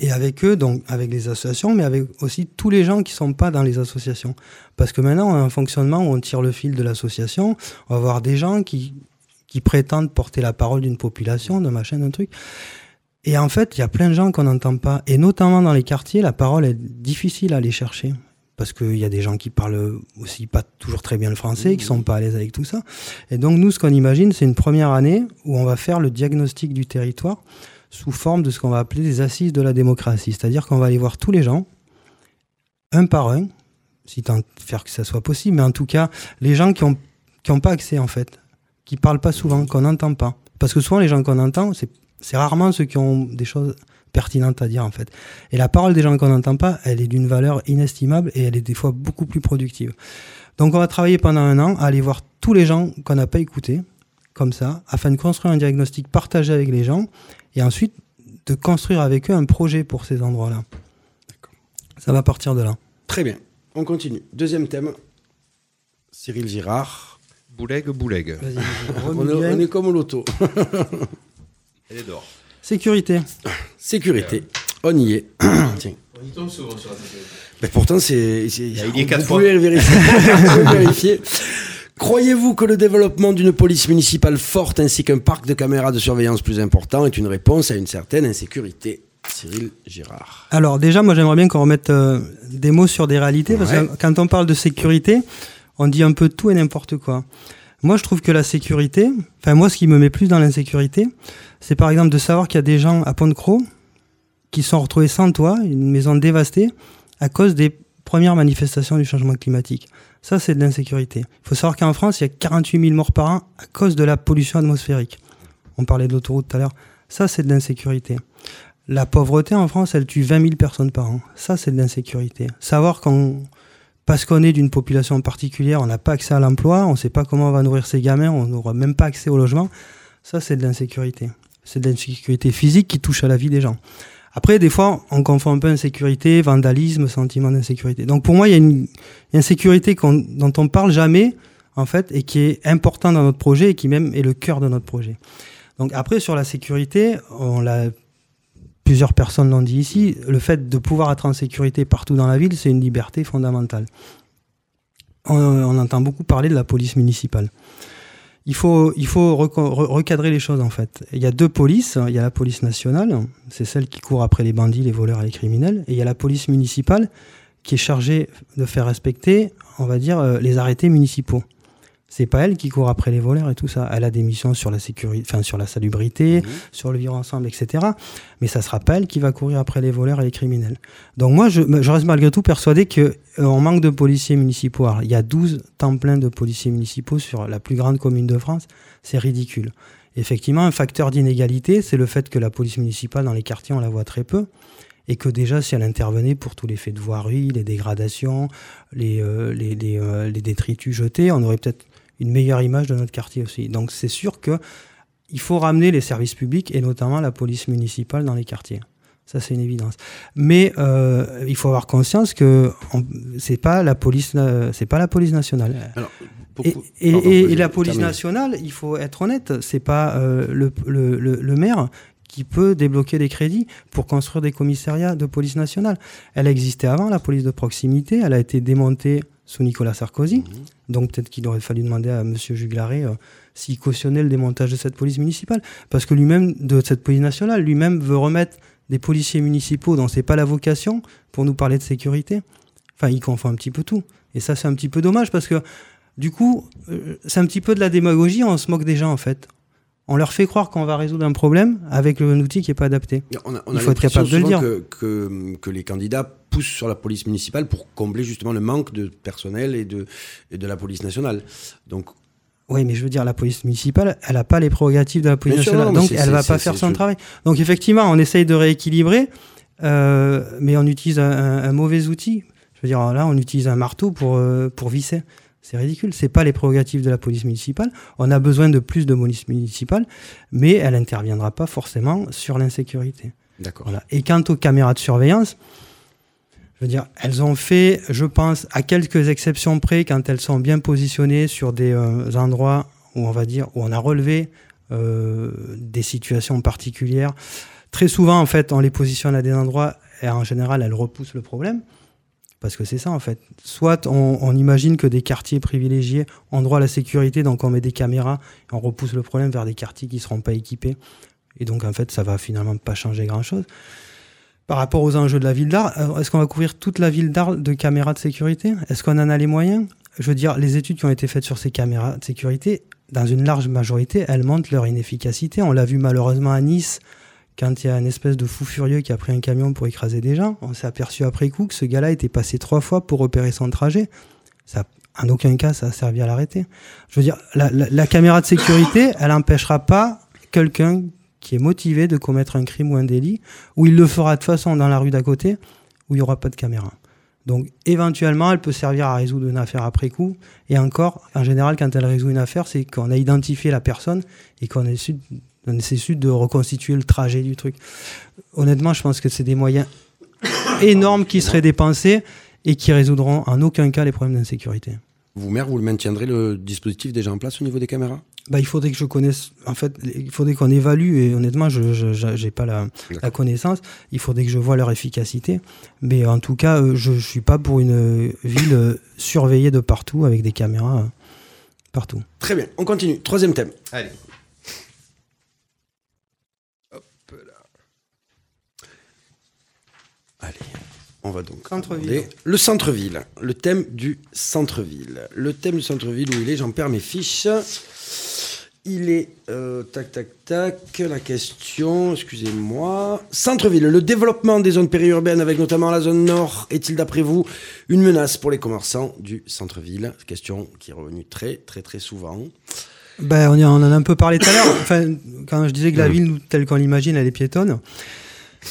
Et avec eux, donc avec les associations, mais avec aussi tous les gens qui sont pas dans les associations. Parce que maintenant, on a un fonctionnement où on tire le fil de l'association, on va voir des gens qui, qui prétendent porter la parole d'une population, d'un machin, d'un truc. Et en fait, il y a plein de gens qu'on n'entend pas. Et notamment dans les quartiers, la parole est difficile à aller chercher. Parce qu'il y a des gens qui parlent aussi pas toujours très bien le français, qui sont pas à l'aise avec tout ça. Et donc, nous, ce qu'on imagine, c'est une première année où on va faire le diagnostic du territoire sous forme de ce qu'on va appeler des assises de la démocratie. C'est-à-dire qu'on va aller voir tous les gens, un par un, si tant faire que ça soit possible, mais en tout cas, les gens qui n'ont qui ont pas accès, en fait, qui parlent pas souvent, qu'on n'entend pas. Parce que souvent, les gens qu'on entend, c'est rarement ceux qui ont des choses pertinentes à dire, en fait. Et la parole des gens qu'on n'entend pas, elle est d'une valeur inestimable et elle est des fois beaucoup plus productive. Donc, on va travailler pendant un an à aller voir tous les gens qu'on n'a pas écoutés, comme ça, afin de construire un diagnostic partagé avec les gens et ensuite de construire avec eux un projet pour ces endroits-là. Ça va partir de là. Très bien. On continue. Deuxième thème. Cyril Girard. Bouleg, bouleg. (laughs) On est, on est comme au loto. Elle est d'or. Sécurité. Sécurité. On y est. (coughs) Tiens. Mais pourtant, c'est. c'est- Il y est vous quatre pouvez le vérifier. (laughs) Vous pouvez le vérifier. Croyez-vous que le développement d'une police municipale forte ainsi qu'un parc de caméras de surveillance plus important est une réponse à une certaine insécurité Cyril Girard. Alors déjà, moi j'aimerais bien qu'on remette euh, des mots sur des réalités, parce que quand on parle de sécurité, on dit un peu tout et n'importe quoi. Moi je trouve que la sécurité, enfin moi ce qui me met plus dans l'insécurité, c'est par exemple de savoir qu'il y a des gens à Pont-de-Croix qui sont retrouvés sans toit, une maison dévastée, à cause des premières manifestations du changement climatique. Ça c'est de l'insécurité. Il faut savoir qu'en France, il y a 48 000 morts par an à cause de la pollution atmosphérique. On parlait de l'autoroute tout à l'heure. Ça c'est de l'insécurité. La pauvreté en France, elle tue 20 000 personnes par an. Ça, c'est de l'insécurité. Savoir qu'on, parce qu'on est d'une population particulière, on n'a pas accès à l'emploi, on ne sait pas comment on va nourrir ses gamins, on n'aura même pas accès au logement. Ça, c'est de l'insécurité. C'est de l'insécurité physique qui touche à la vie des gens. Après, des fois, on confond un peu insécurité, vandalisme, sentiment d'insécurité. Donc, pour moi, il y a une insécurité qu'on- dont on parle jamais, en fait, et qui est important dans notre projet et qui même est le cœur de notre projet. Donc, après, sur la sécurité, on plusieurs personnes l'ont dit ici, le fait de pouvoir être en sécurité partout dans la ville, c'est une liberté fondamentale. On, on entend beaucoup parler de la police municipale. Il faut, recadrer les choses en fait. Il y a deux polices. Il y a la police nationale, c'est celle qui court après les bandits, les voleurs et les criminels. Et il y a la police municipale qui est chargée de faire respecter, on va dire, euh, les arrêtés municipaux. C'est pas elle qui court après les voleurs et tout ça. Elle a des missions sur la sécurité, enfin sur la salubrité, sur le vivre ensemble, etc. Mais ça sera pas elle qui va courir après les voleurs et les criminels. Donc moi, je, je reste malgré tout persuadé que euh, on manque de policiers municipaux. Alors, il y a 12 temps plein de policiers municipaux sur la plus grande commune de France. C'est ridicule. Effectivement, un facteur d'inégalité, c'est le fait que la police municipale dans les quartiers, on la voit très peu. Et que déjà, si elle intervenait pour tous les faits de voirie, les dégradations, les, euh, les, les, euh, les détritus jetés, on aurait peut-être une meilleure image de notre quartier aussi. Donc c'est sûr que il faut ramener les services publics et notamment la police municipale dans les quartiers. Ça c'est une évidence. Mais euh, il faut avoir conscience que c'est pas la police, euh, c'est pas la police nationale. Alors, Et, beaucoup- et- Pardon, et- vas-y, et la police nationale, il faut être honnête, c'est pas euh, le, le, le, le maire qui peut débloquer des crédits pour construire des commissariats de police nationale. Elle existait avant, la police de proximité, elle a été démontée sous Nicolas Sarkozy. Donc peut-être qu'il aurait fallu demander à M. Juglaré euh, s'il cautionnait le démontage de cette police municipale. Parce que lui-même, de cette police nationale, lui-même veut remettre des policiers municipaux dont c'est pas la vocation pour nous parler de sécurité. Enfin, il confond un petit peu tout. Et ça, c'est un petit peu dommage parce que Du coup, euh, c'est un petit peu de la démagogie, on se moque des gens en fait. On leur fait croire qu'on va résoudre un problème avec un outil qui n'est pas adapté. On a, on Il faut être capable de le dire. Que, que, que les candidats poussent sur la police municipale pour combler justement le manque de personnel et de, et de la police nationale. Donc, Oui, mais je veux dire, la police municipale, elle n'a pas les prérogatives de la police sûr, nationale, non, donc elle va c'est- pas faire son je- travail. Donc effectivement, on essaye de rééquilibrer, euh, mais on utilise un, un- un mauvais outil. Je veux dire, là, on utilise un marteau pour, euh, pour visser. C'est ridicule. C'est pas les prérogatives de la police municipale. On a besoin de plus de police municipale, mais elle interviendra pas forcément sur l'insécurité. d'accord. Voilà. Et quant aux caméras de surveillance, je veux dire, elles ont fait, je pense, à quelques exceptions près, quand elles sont bien positionnées sur des euh, endroits où on va dire, où on a relevé euh, des situations particulières. Très souvent, en fait, on les positionne à des endroits et en général, elles repoussent le problème. Parce que c'est ça, en fait. Soit on, imagine que des quartiers privilégiés ont droit à la sécurité, donc on met des caméras et on repousse le problème vers des quartiers qui ne seront pas équipés. Et donc, en fait, ça va finalement pas changer grand-chose. Par rapport aux enjeux de la ville d'Arles, euh, est-ce qu'on va couvrir toute la ville d'Arles de caméras de sécurité? Est-ce qu'on en a les moyens? Je veux dire, les études qui ont été faites sur ces caméras de sécurité, dans une large majorité, elles montrent leur inefficacité. On l'a vu malheureusement à Nice, quand il y a une espèce de fou furieux qui a pris un camion pour écraser des gens. On s'est aperçu après coup que ce gars-là était passé trois fois pour repérer son trajet. Ça, en aucun cas, ça a servi à l'arrêter. Je veux dire, la, la- la caméra de sécurité, elle n'empêchera pas quelqu'un qui est motivé de commettre un crime ou un délit, où il le fera de façon dans la rue d'à côté, où il n'y aura pas de caméra. Donc éventuellement, elle peut servir à résoudre une affaire après coup. Et encore, en général, quand elle résout une affaire, c'est qu'on a identifié la personne et qu'on on essaie de reconstituer le trajet du truc. Honnêtement, je pense que c'est des moyens énormes qui seraient dépensés et qui résoudront en aucun cas les problèmes d'insécurité. Vous, maire, vous le maintiendrez le dispositif déjà en place au niveau des caméras? Bah, il faudrait que je connaisse. En fait, il faudrait qu'on évalue. Et honnêtement, je n'ai pas la, la connaissance. Il faudrait que je vois leur efficacité. Mais en tout cas, euh, je ne suis pas pour une euh, ville euh, surveillée de partout avec des caméras partout. Très bien, on continue. Troisième thème. Allez. Allez, on va donc le centre-ville. Le thème du centre-ville. Le thème du centre-ville, où il est J'en perds mes fiches. Il est, euh, tac, tac, tac, la question, excusez-moi. Centre-ville, le développement des zones périurbaines, avec notamment la zone nord, est-il d'après vous une menace pour les commerçants du centre-ville? Question qui est revenue très, très, très souvent. Ben, on, en a un peu parlé tout à l'heure. Enfin, quand je disais que la ville, nous, telle qu'on l'imagine, elle est piétonne.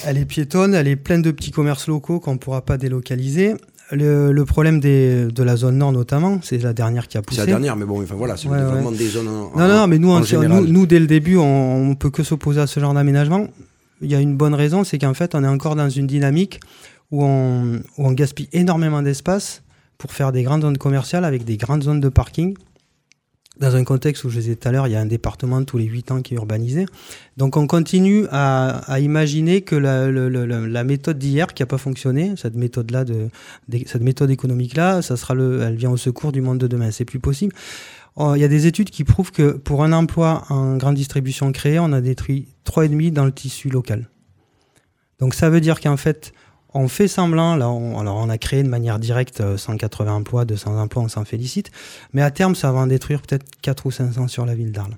Elle est piétonne, elle est pleine de petits commerces locaux qu'on ne pourra pas délocaliser. Le, le problème des, de la zone nord, notamment, c'est la dernière qui a poussé. C'est la dernière, mais bon, enfin voilà, c'est Ouais, le ouais. développement des zones en, Non, non, non, mais nous, en nous, nous, dès le début, on, on peut que s'opposer à ce genre d'aménagement. Il y a une bonne raison, c'est qu'en fait, on est encore dans une dynamique où on, où on gaspille énormément d'espace pour faire des grandes zones commerciales avec des grandes zones de parking. Dans un contexte où je disais tout à l'heure, il y a un département tous les 8 ans qui est urbanisé. Donc on continue à, à imaginer que la, le- le- la méthode d'hier qui n'a pas fonctionné, cette méthode-là, de, cette méthode économique-là, ça sera le, elle vient au secours du monde de demain. C'est plus possible. Oh, Il y a des études qui prouvent que pour un emploi en grande distribution créé, on a détruit 3,5 dans le tissu local. Donc ça veut dire qu'en fait, on fait semblant, on, alors on a créé de manière directe euh, 180 emplois, 200 emplois, on s'en félicite, mais à terme, ça va en détruire peut-être 4 ou 500 sur la ville d'Arles.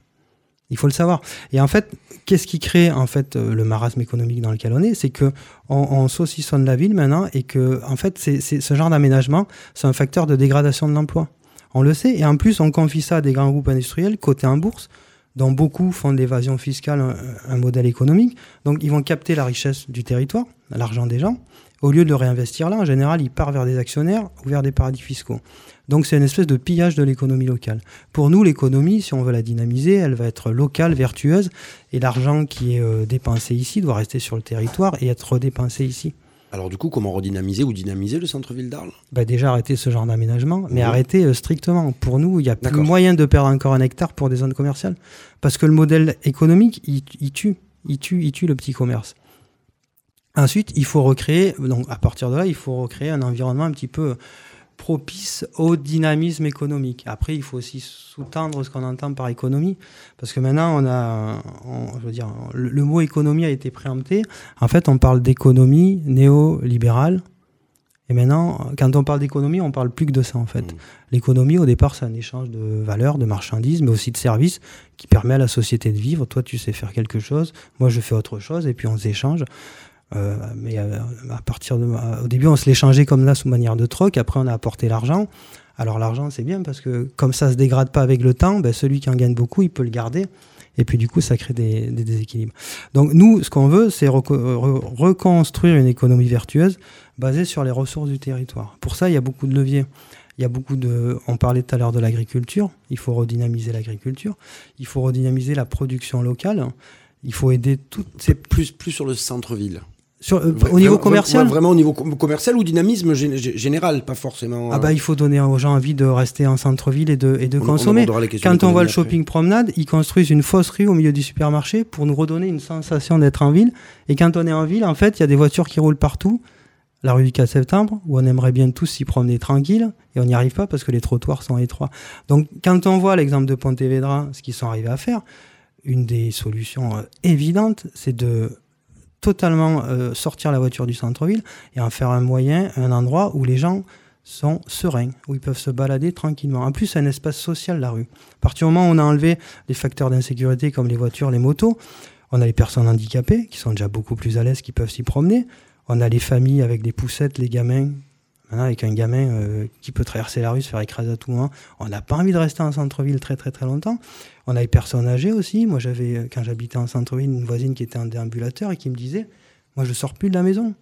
Il faut le savoir. Et en fait, qu'est-ce qui crée en fait euh, le marasme économique dans lequel on est? C'est que on, on saucissonne la ville maintenant et que en fait, ce genre d'aménagement, c'est un facteur de dégradation de l'emploi. On le sait. Et en plus, on confie ça à des grands groupes industriels cotés en bourse, dont beaucoup font de l'évasion fiscale un modèle économique. Donc, ils vont capter la richesse du territoire, l'argent des gens. Au lieu de le réinvestir là, en général, il part vers des actionnaires ou vers des paradis fiscaux. Donc, c'est une espèce de pillage de l'économie locale. Pour nous, l'économie, si on veut la dynamiser, elle va être locale, vertueuse, et l'argent qui est euh, dépensé ici doit rester sur le territoire et être redépensé ici. Alors du coup, comment redynamiser ou dynamiser le centre-ville d'Arles? Bah déjà arrêter ce genre d'aménagement, mais Oui. arrêter euh, strictement. Pour nous, il n'y a plus moyen de perdre encore un hectare pour des zones commerciales. Parce que le modèle économique, il, il tue. Il tue, il tue le petit commerce. Ensuite, il faut recréer, donc à partir de là, il faut recréer un environnement un petit peu propice au dynamisme économique. Après, il faut aussi sous-tendre ce qu'on entend par économie, parce que maintenant, on a, on- je veux dire, le, le mot économie a été préempté. En fait, on parle d'économie néolibérale, Et maintenant, quand on parle d'économie, on parle plus que de ça en fait. Mm. L'économie, au départ, c'est un échange de valeurs, de marchandises, mais aussi de services qui permet à la société de vivre. Toi, tu sais faire quelque chose, moi, je fais autre chose, et puis on s'échange. Euh, mais euh, à partir de, au début, on se l'échangeait comme là, sous manière de troc. Après, on a apporté l'argent. Alors l'argent, c'est bien parce que comme ça se dégrade pas avec le temps, ben, celui qui en gagne beaucoup, il peut le garder. Et puis du coup, ça crée des, des déséquilibres. Donc nous, ce qu'on veut, c'est reco- re- reconstruire une économie vertueuse basée sur les ressources du territoire. Pour ça, il y a beaucoup de leviers. Il y a beaucoup de. On parlait tout à l'heure de l'agriculture. Il faut redynamiser l'agriculture. Il faut redynamiser la production locale. Il faut aider toutes ces. C'est plus, plus sur le centre-ville. Sur, euh, Vra- au niveau commercial. Vraiment au niveau com- commercial ou dynamisme gé- gé- général, pas forcément. Ah euh, bah il faut donner aux gens envie de rester en centre-ville et de, et de on- on consommer. Quand on voit le après. shopping promenade, ils construisent une fausse rue au milieu du supermarché pour nous redonner une sensation d'être en ville. Et quand on est en ville, en fait, il y a des voitures qui roulent partout. La rue du 4 septembre, où on aimerait bien tous s'y promener tranquille, et on n'y arrive pas parce que les trottoirs sont étroits. Donc quand on voit l'exemple de Pontevedra, ce qu'ils sont arrivés à faire, une des solutions euh, évidentes, c'est de totalement euh, sortir la voiture du centre-ville et en faire un moyen, un endroit où les gens sont sereins, où ils peuvent se balader tranquillement. En plus, c'est un espace social, la rue. À partir du moment où on a enlevé les facteurs d'insécurité comme les voitures, les motos, on a les personnes handicapées qui sont déjà beaucoup plus à l'aise, qui peuvent s'y promener. On a les familles avec des poussettes, les gamins. Maintenant, avec un gamin euh, qui peut traverser la rue, se faire écraser à tout moment. On n'a pas envie de rester en centre-ville très très très longtemps. On a les personnes âgées aussi. Moi, j'avais, euh, quand j'habitais en centre-ville, une voisine qui était en déambulateur et qui me disait, moi, je sors plus de la maison.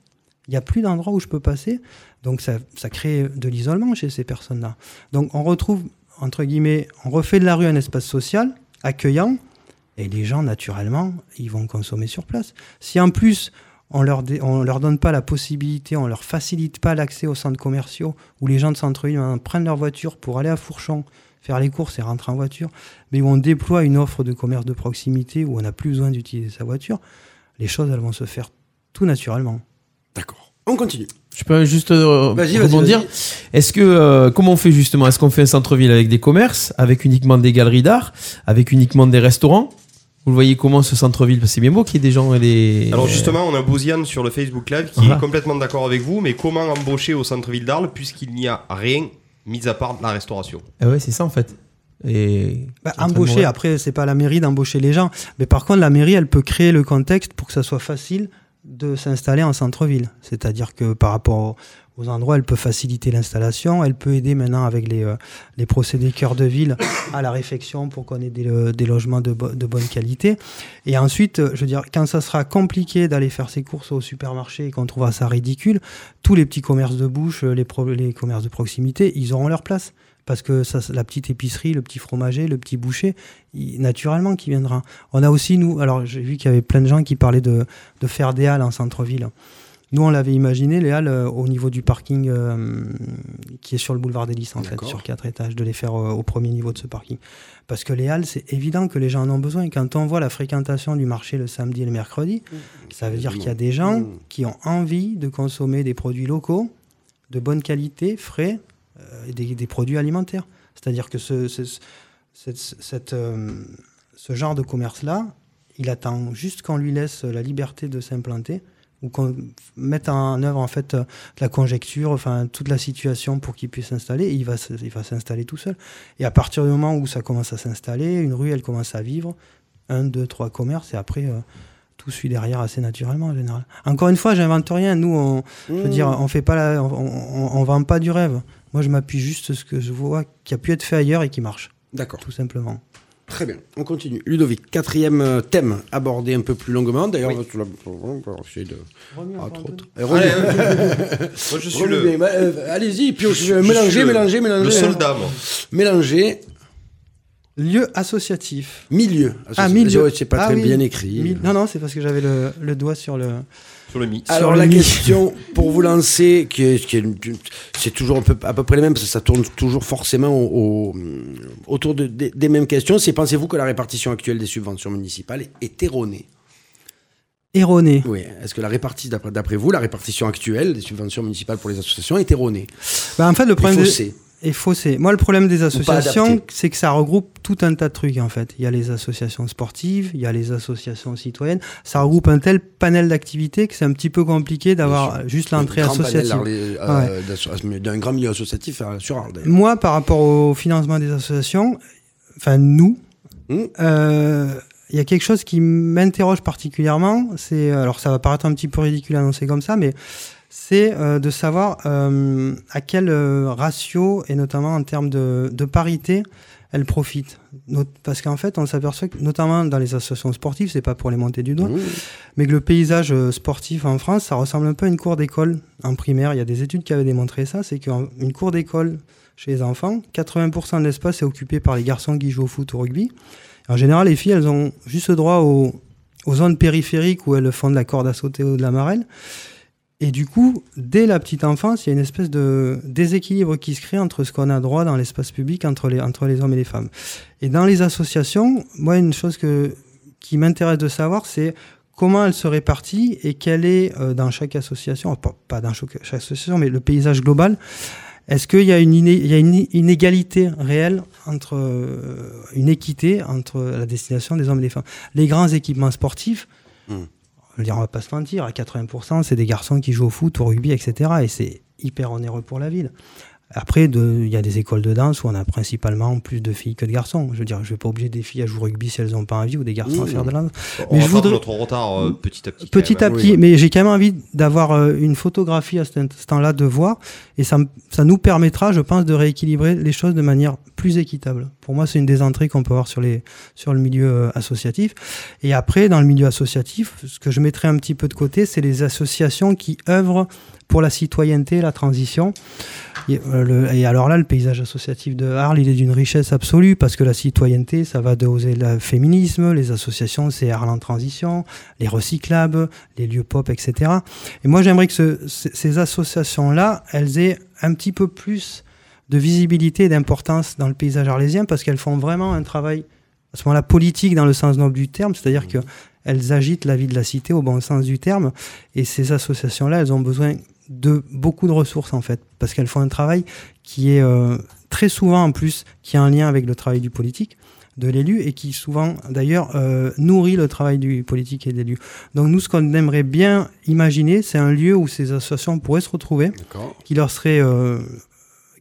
Il n'y a plus d'endroit où je peux passer. Donc, ça, ça crée de l'isolement chez ces personnes-là. Donc, on retrouve, entre guillemets, on refait de la rue un espace social, accueillant, et les gens, naturellement, ils vont consommer sur place. Si en plus, on leur, dé- on leur donne pas la possibilité, on leur facilite pas l'accès aux centres commerciaux, où les gens de centre-ville maintenant, prennent leur voiture pour aller à Fourchon, faire les courses et rentrer en voiture, mais où on déploie une offre de commerce de proximité, où on n'a plus besoin d'utiliser sa voiture, les choses, elles vont se faire tout naturellement. D'accord. On continue. Je peux juste euh, Vas-y, vas-y, rebondir. vas-y. Est-ce que euh, comment on fait justement? Est-ce qu'on fait un centre-ville avec des commerces, avec uniquement des galeries d'art, avec uniquement des restaurants? Vous le voyez comment ce centre-ville? Parce que C'est bien beau qu'il y ait des gens et des. Alors justement, on a Bouziane sur le Facebook Live qui Voilà. est complètement d'accord avec vous, mais comment embaucher au centre-ville d'Arles puisqu'il n'y a rien mis à part la restauration? Ah ouais, c'est ça en fait. Et Bah, embaucher, après, c'est pas à la mairie d'embaucher les gens. Mais par contre, la mairie, elle peut créer le contexte pour que ça soit facile de s'installer en centre-ville. C'est-à-dire que par rapport aux, endroits, elle peut faciliter l'installation. Elle peut aider maintenant avec les, euh, les procédés cœur de ville à la réfection pour qu'on ait des, euh, logements de, bo- de bonne qualité. Et ensuite, euh, je veux dire, quand ça sera compliqué d'aller faire ses courses au supermarché et qu'on trouvera ça ridicule, tous les petits commerces de bouche, les, commerces de proximité, ils auront leur place. Parce que la petite épicerie, le petit fromager, le petit boucher, naturellement qui viendra. On a aussi, nous, alors j'ai vu qu'il y avait plein de gens qui parlaient de, de faire des halles en centre-ville. Nous, on l'avait imaginé, les halles euh, au niveau du parking euh, qui est sur le boulevard des Lys, en fait, sur quatre étages, de les faire euh, au premier niveau de ce parking. Parce que les halles, c'est évident que les gens en ont besoin. Et quand on voit la fréquentation du marché le samedi et le mercredi, ça veut dire qu'il y a des gens Mmh. qui ont envie de consommer des produits locaux, de bonne qualité, frais, euh, et des, des produits alimentaires. C'est-à-dire que ce, ce, ce- cette- cette, ce genre de commerce-là, il attend juste qu'on lui laisse la liberté de s'implanter ou qu'on mette en œuvre en fait euh, la conjecture, enfin toute la situation pour qu'il puisse s'installer. et Il va, il va s'installer tout seul. Et à partir du moment où ça commence à s'installer, une rue, elle commence à vivre, un, deux, trois commerces, et après euh, tout suit derrière assez naturellement en général. Encore une fois, j'invente rien. Nous, on, je veux dire, on fait pas, la- on, on, on vend pas du rêve. Moi, je m'appuie juste sur ce que je vois qui a pu être fait ailleurs et qui marche, D'accord. tout simplement. Très bien. On continue. Ludovic, quatrième euh, thème abordé un peu plus longuement. D'ailleurs, on va- on va essayer de. Ah, trop, Allez. Moi je suis le, euh, Allez-y, puis je- je mélangez, mélangez, mélangez. le hein. soldat moi. Mélangez. Lieu associatif. Milieu. Ah, milieu. Ouais, C'est pas Ah très oui. bien écrit. Mi- Non, non, c'est parce que j'avais le, le doigt sur le. Sur le mythe. Alors Sur la mi- question (laughs) pour vous lancer, qui est, qui c'est toujours un peu, à peu près les mêmes, parce que ça tourne toujours forcément au- au- autour de- des- des mêmes questions. C'est pensez-vous que la répartition actuelle des subventions municipales est erronée? Erroné. Oui. Est-ce que la répartition, d'après, d'après vous, la répartition actuelle des subventions municipales pour les associations est erronée? Bah, en fait, le problème. de- faussée? Est faussé. Moi, le problème des associations, c'est que ça regroupe tout un tas de trucs, en fait. Il y a les associations sportives, il y a les associations citoyennes. Ça regroupe un tel panel d'activités que c'est un petit peu compliqué d'avoir juste l'entrée associative. Euh, d'asso- D'un grand milieu associatif sur Arles. d'ailleurs. Moi, par rapport au financement des associations, enfin, nous, Hmm. euh, il y a quelque chose qui m'interroge particulièrement. C'est, alors, ça va paraître un petit peu ridicule à annoncer comme ça, mais c'est euh, de savoir euh, à quel euh, ratio, et notamment en termes de, de parité, elles profitent. Not- Parce qu'en fait, on s'aperçoit que, notamment dans les associations sportives, c'est pas pour les monter du doigt, Mmh. mais que le paysage sportif en France, ça ressemble un peu à une cour d'école en primaire. Il y a des études qui avaient démontré ça, c'est qu'une cour d'école chez les enfants, 80% de l'espace est occupé par les garçons qui jouent au foot ou au rugby. En général, les filles, elles ont juste droit aux, aux zones périphériques où elles font de la corde à sauter ou de la marelle. Et du coup, dès la petite enfance, il y a une espèce de déséquilibre qui se crée entre ce qu'on a droit dans l'espace public entre les, hommes et les femmes. Et dans les associations, moi, une chose qui m'intéresse de savoir, c'est comment elle se répartit et quelle est euh, dans chaque association, pas, dans chaque, association, mais le paysage global. Est-ce qu'il y a une, iné- il y a une inégalité réelle entre euh, une équité entre la destination des hommes et des femmes? Les grands équipements sportifs, Hmm. Je veux dire, on va pas se mentir, à 80%, c'est des garçons qui jouent au foot, au rugby, etc. Et c'est hyper onéreux pour la ville. Après, il y a des écoles de danse où on a principalement plus de filles que de garçons. Je veux dire, je vais pas obliger des filles à jouer au rugby si elles n'ont pas envie ou des garçons à Mmh. faire de la danse. On Mais je voudrais- notre retard euh, petit à petit. Petit à petit, mais j'ai quand même envie d'avoir euh, une photographie à cet instant-là de voir, et ça, me- ça nous permettra, je pense, de rééquilibrer les choses de manière plus équitable. Pour moi, c'est une des entrées qu'on peut avoir sur, les, sur le milieu euh, associatif. Et après, dans le milieu associatif, ce que je mettrai un petit peu de côté, c'est les associations qui œuvrent pour la citoyenneté, la transition. Et, euh, le- et alors là, le paysage associatif de Arles, il est d'une richesse absolue parce que la citoyenneté, ça va de oser le féminisme, les associations, c'est Arles en transition, les recyclables, les lieux pop, etc. Et moi, j'aimerais que ce- ces associations-là, elles aient un petit peu plus de visibilité et d'importance dans le paysage arlésien parce qu'elles font vraiment un travail, à ce moment-là, politique dans le sens noble du terme, c'est-à-dire que elles agitent la vie de la cité au bon sens du terme. Et ces associations-là, elles ont besoin de beaucoup de ressources, en fait, parce qu'elles font un travail qui est euh, très souvent, en plus, qui a un lien avec le travail du politique de l'élu et qui souvent d'ailleurs euh, nourrit le travail du politique et de l'élu. Donc nous ce qu'on aimerait bien imaginer c'est un lieu où ces associations pourraient se retrouver, qui leur serait, euh,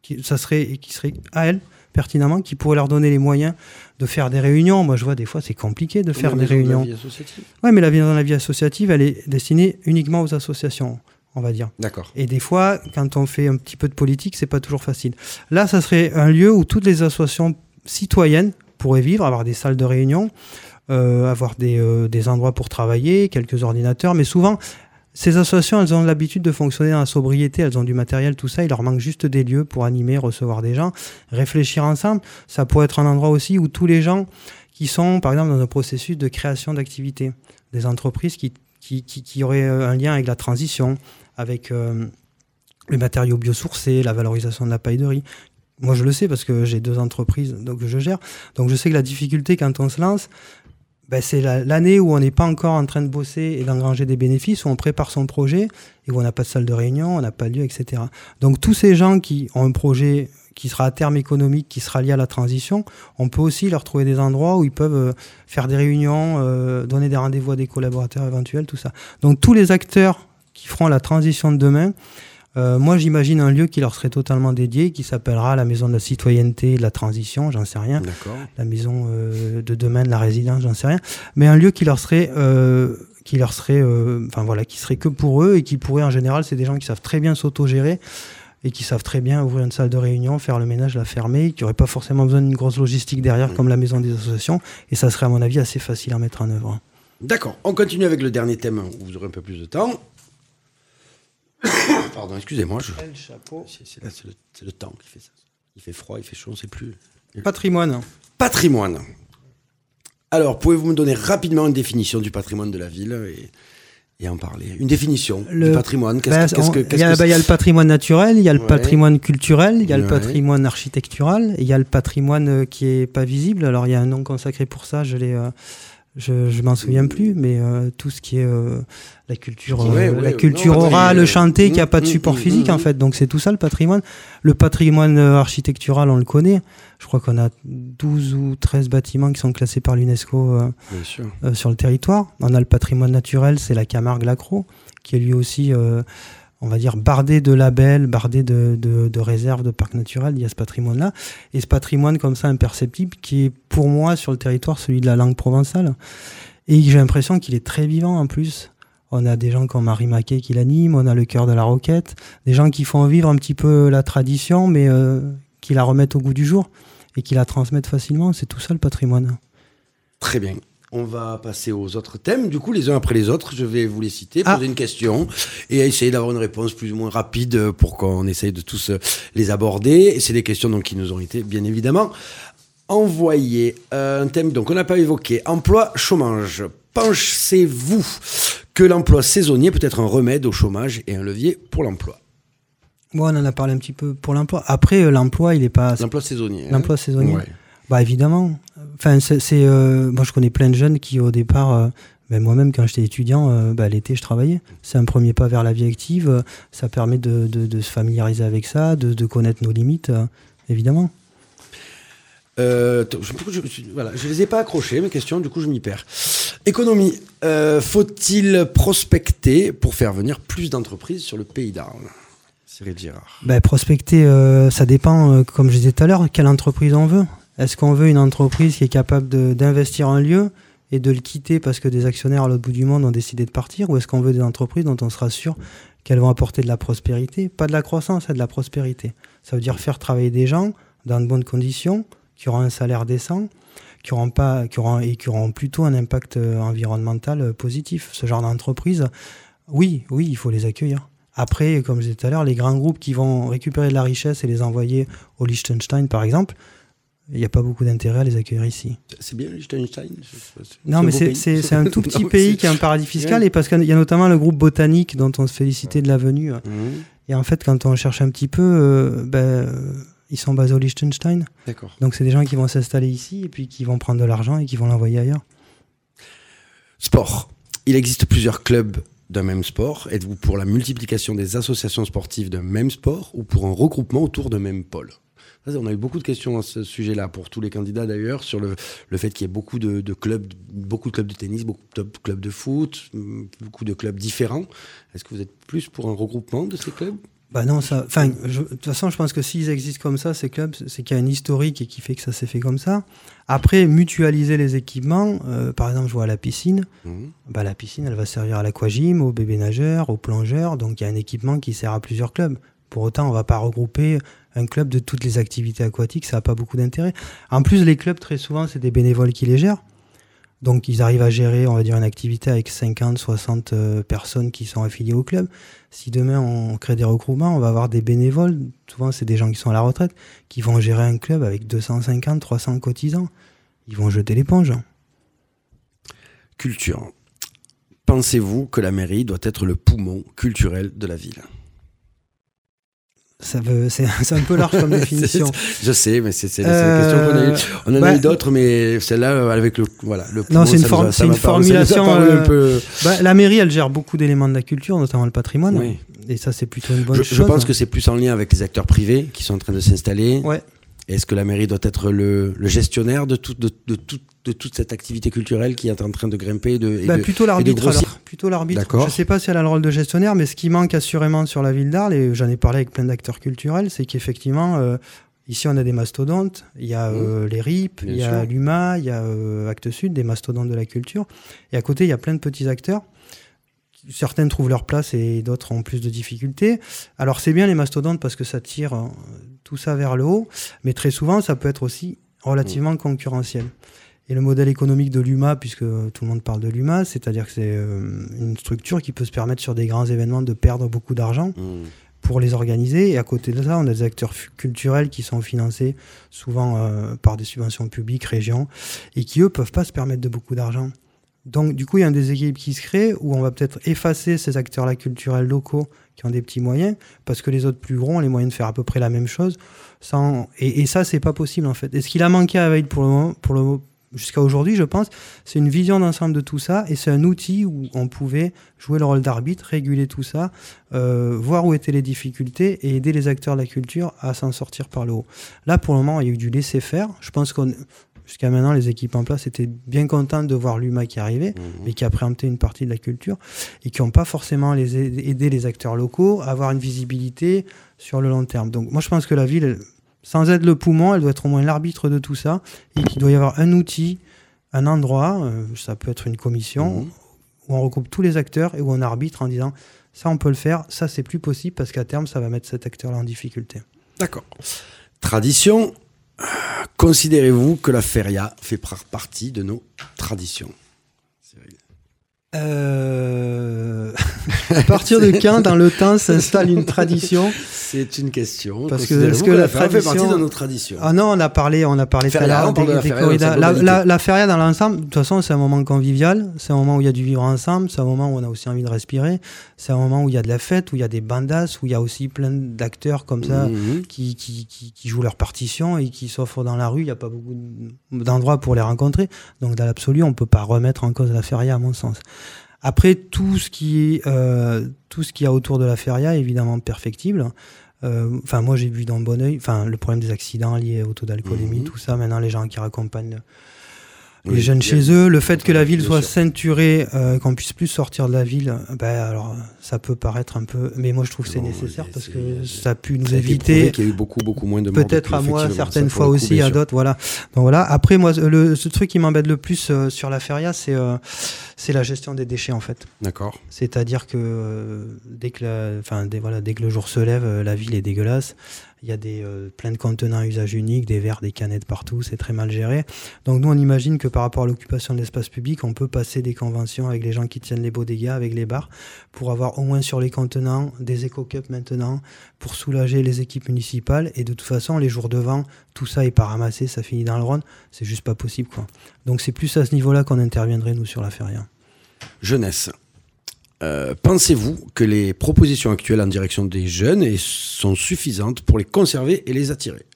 qui, ça serait, qui serait à elles pertinemment, qui pourrait leur donner les moyens de faire des réunions. Moi je vois des fois c'est compliqué de faire des réunions. Ouais mais la vie dans la vie associative elle est destinée uniquement aux associations on va dire. D'accord. Et des fois, quand on fait un petit peu de politique, c'est pas toujours facile. Là, ça serait un lieu où toutes les associations citoyennes pourraient vivre, avoir des salles de réunion, euh, avoir des, euh, des endroits pour travailler, quelques ordinateurs. Mais souvent, ces associations, elles ont l'habitude de fonctionner dans la sobriété, elles ont du matériel, tout ça. Il leur manque juste des lieux pour animer, recevoir des gens, réfléchir ensemble. Ça pourrait être un endroit aussi où tous les gens qui sont, par exemple, dans un processus de création d'activités, des entreprises qui, qui, qui, qui auraient euh, un lien avec la transition, avec euh, les matériaux biosourcés, la valorisation de la paille de riz. Moi, je le sais parce que j'ai deux entreprises donc, je gère. Donc, je sais que la difficulté quand on se lance, ben, c'est la- l'année où on n'est pas encore en train de bosser et d'engranger des bénéfices, où on prépare son projet et où on n'a pas de salle de réunion, on n'a pas de lieu, etc. Donc, tous ces gens qui ont un projet qui sera à terme économique, qui sera lié à la transition, on peut aussi leur trouver des endroits où ils peuvent euh, faire des réunions, euh, donner des rendez-vous à des collaborateurs éventuels, tout ça. Donc, tous les acteurs qui feront la transition de demain, euh, moi, j'imagine un lieu qui leur serait totalement dédié, qui s'appellera la maison de la citoyenneté, et de la transition, j'en sais rien, D'accord. la maison euh, de demain de la résidence, j'en sais rien, mais un lieu qui leur serait, euh, qui leur serait, enfin voilà, qui serait que pour eux et qui pourrait, en général, c'est des gens qui savent très bien s'autogérer et qui savent très bien ouvrir une salle de réunion, faire le ménage, la fermer, qui n'auraient pas forcément besoin d'une grosse logistique derrière comme la maison des associations, et ça serait à mon avis assez facile à mettre en œuvre. D'accord. On continue avec le dernier thème où vous aurez un peu plus de temps. (coughs) Pardon, excusez-moi. Je... C'est le, temps qui fait ça. Il fait froid, il fait chaud, on sait plus. Patrimoine. Patrimoine. Alors, pouvez-vous me donner rapidement une définition du patrimoine de la ville et, et en parler? Une définition Le- du patrimoine. Qu'est-ce Ben, que- Il y, a que ben, il y a le patrimoine naturel, il y a le Ouais. patrimoine culturel, il y a le patrimoine architectural, et il y a le patrimoine euh, qui est pas visible. Alors il y a un nom consacré pour ça, je l'ai, euh, je, je m'en souviens plus, mais euh, tout ce qui est euh, la culture, euh, Ouais, la culture non, orale, euh, chantée, qui a mm, pas de mm, support mm, physique en fait. Donc c'est tout ça le patrimoine. Le patrimoine euh, architectural, on le connaît. Je crois qu'on a 12 ou 13 bâtiments qui sont classés par l'UNESCO sur le territoire. On a le patrimoine naturel, c'est la Camargue-Lacro, qui est lui aussi, euh, on va dire, bardé de labels, bardé de, de, de réserves, de parcs naturels. Il y a ce patrimoine-là. Et ce patrimoine comme ça imperceptible, qui est pour moi sur le territoire celui de la langue provençale. Et j'ai l'impression qu'il est très vivant en plus. On a des gens comme Marie Maquet qui l'anime, on a le cœur de la roquette, des gens qui font vivre un petit peu la tradition, mais euh, qui la remettent au goût du jour et qui la transmettent facilement. C'est tout ça le patrimoine. Très bien. On va passer aux autres thèmes, du coup, les uns après les autres. Je vais vous les citer, Ah. poser une question et essayer d'avoir une réponse plus ou moins rapide pour qu'on essaye de tous euh, les aborder. Et c'est des questions donc, qui nous ont été, bien évidemment, envoyées. Euh, un thème donc on n'a pas évoqué emploi, chômage. Pensez-vous que l'emploi saisonnier peut être un remède au chômage et un levier pour l'emploi? Bon, on en a parlé un petit peu pour l'emploi. Après, euh, l'emploi, il est pas. L'emploi saisonnier. hein L'emploi saisonnier. Ouais. Bah évidemment. Enfin, c'est, euh, moi je connais plein de jeunes qui au départ, euh, ben, moi-même quand j'étais étudiant, euh, bah, l'été je travaillais. C'est un premier pas vers la vie active. euh, ça permet de, de- de se familiariser avec ça, de, de connaître nos limites, euh, évidemment. Je, voilà, je les ai pas accrochées, mes questions, du coup je m'y perds. Économie. Faut-il prospecter pour faire venir plus d'entreprises sur le pays d'Arles Cyril Girard? Ben, prospecter, ça dépend, comme je disais tout à l'heure, quelle entreprise on veut. Est-ce qu'on veut une entreprise qui est capable d'investir un lieu et de le quitter parce que des actionnaires à l'autre bout du monde ont décidé de partir? Ou est-ce qu'on veut des entreprises dont on sera sûr qu'elles vont apporter de la prospérité? Pas de la croissance, c'est de la prospérité. Ça veut dire faire travailler des gens dans de bonnes conditions, qui auront un salaire décent, qui auront pas, qui auront, et qui auront plutôt un impact euh, environnemental euh, positif. Ce genre d'entreprise, oui, oui, il faut les accueillir. Après, comme je disais tout à l'heure, les grands groupes qui vont récupérer de la richesse et les envoyer au Liechtenstein, par exemple, il n'y a pas beaucoup d'intérêt à les accueillir ici. C'est bien Liechtenstein Non, mais c'est- un tout petit (laughs) Non, pays qui est un paradis fiscal Ouais. et parce qu'il y a notamment le groupe botanique dont on se félicitait de la venue. Mmh, Et en fait, quand on cherche un petit peu, euh, ben, ils sont basés au Liechtenstein. D'accord. Donc c'est des gens qui vont s'installer ici et puis qui vont prendre de l'argent et qui vont l'envoyer ailleurs. Sport. Il existe plusieurs clubs d'un même sport. Êtes-vous pour la multiplication des associations sportives d'un même sport ou pour un regroupement autour d'un même pôle? On a eu beaucoup de questions à ce sujet-là pour tous les candidats d'ailleurs sur le, le fait qu'il y ait beaucoup de, de clubs, beaucoup de clubs de tennis, beaucoup de clubs de foot, beaucoup de clubs différents. Est-ce que vous êtes plus pour un regroupement de ces clubs? Bah non, ça. Enfin, de toute façon, je pense que s'ils existent comme ça, ces clubs, c'est qu'il y a un historique et qui fait que ça s'est fait comme ça. Après, mutualiser les équipements, euh, par exemple, je vois à la piscine. Mhm. Bah, la piscine, elle va servir à l'aquagym, aux bébés nageurs, aux plongeurs. Donc, il y a un équipement qui sert à plusieurs clubs. Pour autant, on va pas regrouper un club de toutes les activités aquatiques. Ça n'a pas beaucoup d'intérêt. En plus, les clubs, très souvent, c'est des bénévoles qui les gèrent. Donc, ils arrivent à gérer, on va dire, une activité avec 50, 60 euh, personnes qui sont affiliées au club. Si demain on crée des regroupements, on va avoir des bénévoles. Souvent, c'est des gens qui sont à la retraite qui vont gérer un club avec 250, 300 cotisants. Ils vont jeter l'éponge. Culture. Pensez-vous que la mairie doit être le poumon culturel de la ville? Ça veut, (laughs) c'est, un peu large comme (laughs) définition. Je sais, mais c'est Euh, question qu'on a eue. On en a ouais. eu d'autres, mais celle-là, euh, avec le, voilà, le Non, c'est une nous a- formulation, un euh, peu- Bah, la mairie, elle gère beaucoup d'éléments de la culture, notamment le patrimoine. Oui. Et ça, c'est plutôt une bonne Je, chose. je pense que c'est plus en lien avec les acteurs privés qui sont en train de s'installer. Ouais. Est-ce que la mairie doit être le, le gestionnaire de, tout, de, de, tout- de toute cette activité culturelle qui est en train de grimper de, et Bah, de- plutôt l'arbitre. Plutôt l'arbitre. Je sais pas si elle a le rôle de gestionnaire, mais ce qui manque assurément sur la ville d'Arles, et j'en ai parlé avec plein d'acteurs culturels, c'est qu'effectivement, euh, ici on a des mastodontes, il y a euh, les RIP, Mmh. Bien il y a sûr. l'UMA, il y a euh, Actes Sud, des mastodontes de la culture. Et à côté, il y a plein de petits acteurs. Certains trouvent leur place et d'autres ont plus de difficultés. Alors c'est bien les mastodontes parce que ça tire tout ça vers le haut, mais très souvent ça peut être aussi relativement Mmh. concurrentiel. Et le modèle économique de l'UMA, puisque tout le monde parle de l'UMA, c'est-à-dire que c'est euh, une structure qui peut se permettre sur des grands événements de perdre beaucoup d'argent Mmh. pour les organiser. Et à côté de ça, on a des acteurs culturels qui sont financés souvent euh, par des subventions publiques, régions, et qui, eux, peuvent pas se permettre de beaucoup d'argent. Donc, du coup, il y a un déséquilibre qui se crée où on va peut-être effacer ces acteurs-là culturels locaux qui ont des petits moyens, parce que les autres plus gros ont les moyens de faire à peu près la même chose. Sans... Et, et ça, c'est pas possible, en fait. Et ce qu'il a manqué à Veil pour le moment, pour le, jusqu'à aujourd'hui, je pense, c'est une vision d'ensemble de tout ça et c'est un outil où on pouvait jouer le rôle d'arbitre, réguler tout ça, euh, voir où étaient les difficultés et aider les acteurs de la culture à s'en sortir par le haut. Là, pour le moment, il y a eu du laisser-faire. Je pense qu'on Jusqu'à maintenant, les équipes en place étaient bien contentes de voir l'UMA qui arrivait, mais qui a préempté une partie de la culture et qui n'ont pas forcément les aidé les acteurs locaux à avoir une visibilité sur le long terme. Donc, moi, je pense que la ville, sans être le poumon, elle doit être au moins l'arbitre de tout ça et qu'il doit y avoir un outil, un endroit, euh, ça peut être une commission, Mhm. où on regroupe tous les acteurs et où on arbitre en disant ça, on peut le faire, ça, c'est plus possible parce qu'à terme, ça va mettre cet acteur-là en difficulté. D'accord. Tradition. Considérez-vous que la feria fait par- partie de nos traditions? Euh... (laughs) à partir de quand dans le temps s'installe une tradition C'est une question. Parce que- est-ce que la feria fait partie tradition- de nos traditions Ah non, on a parlé, on a parlé Feria, de la des- des La, globalité. la- la feria dans l'ensemble, de toute façon, c'est un moment convivial, c'est un moment où il y a du vivre ensemble, c'est un moment où on a aussi envie de respirer, c'est un moment où il y a de la fête, où il y a des bandas, où il y a aussi plein d'acteurs comme ça Mhm. qui, qui, qui, qui jouent leur partition et qui s'offrent dans la rue. Il n'y a pas beaucoup d'endroits pour les rencontrer. Donc, dans l'absolu, on ne peut pas remettre en cause la feria, à mon sens. Après, tout ce qui est, euh, tout ce qu'il y a autour de la feria est évidemment perfectible. Euh, Enfin, moi, j'ai vu d'un bon oeil, enfin, le problème des accidents liés au taux d'alcoolémie, Mhm. tout ça. Maintenant, les gens qui raccompagnent les jeunes chez eux, le fait que la ville soit ceinturée, euh, qu'on puisse plus sortir de la ville, ben alors ça peut paraître un peu, mais moi je trouve que c'est nécessaire parce que ça a pu nous éviter qu'il y a eu beaucoup, beaucoup moins de peut-être à moi certaines fois aussi à d'autres voilà. Donc voilà. Après moi le ce truc qui m'embête le plus euh, sur la feria c'est euh, c'est la gestion des déchets en fait. D'accord. c'est-à-dire que euh, dès que la- enfin dès, voilà dès que le jour se lève euh, la ville est dégueulasse il y a des euh, plein de contenants à usage unique des verres des canettes partout c'est très mal géré donc nous on imagine que par rapport à l'occupation de l'espace public on peut passer des conventions avec les gens qui tiennent les beaux dégâts avec les bars pour avoir au moins sur les contenants des éco-cups maintenant pour soulager les équipes municipales. Et de toute façon, les jours de vent, tout ça est pas ramassé, ça finit dans le Rhône. C'est juste pas possible, quoi. Donc c'est plus à ce niveau-là qu'on interviendrait, nous, sur la feria. Jeunesse. Euh, Pensez-vous que les propositions actuelles en direction des jeunes sont suffisantes pour les conserver et les attirer?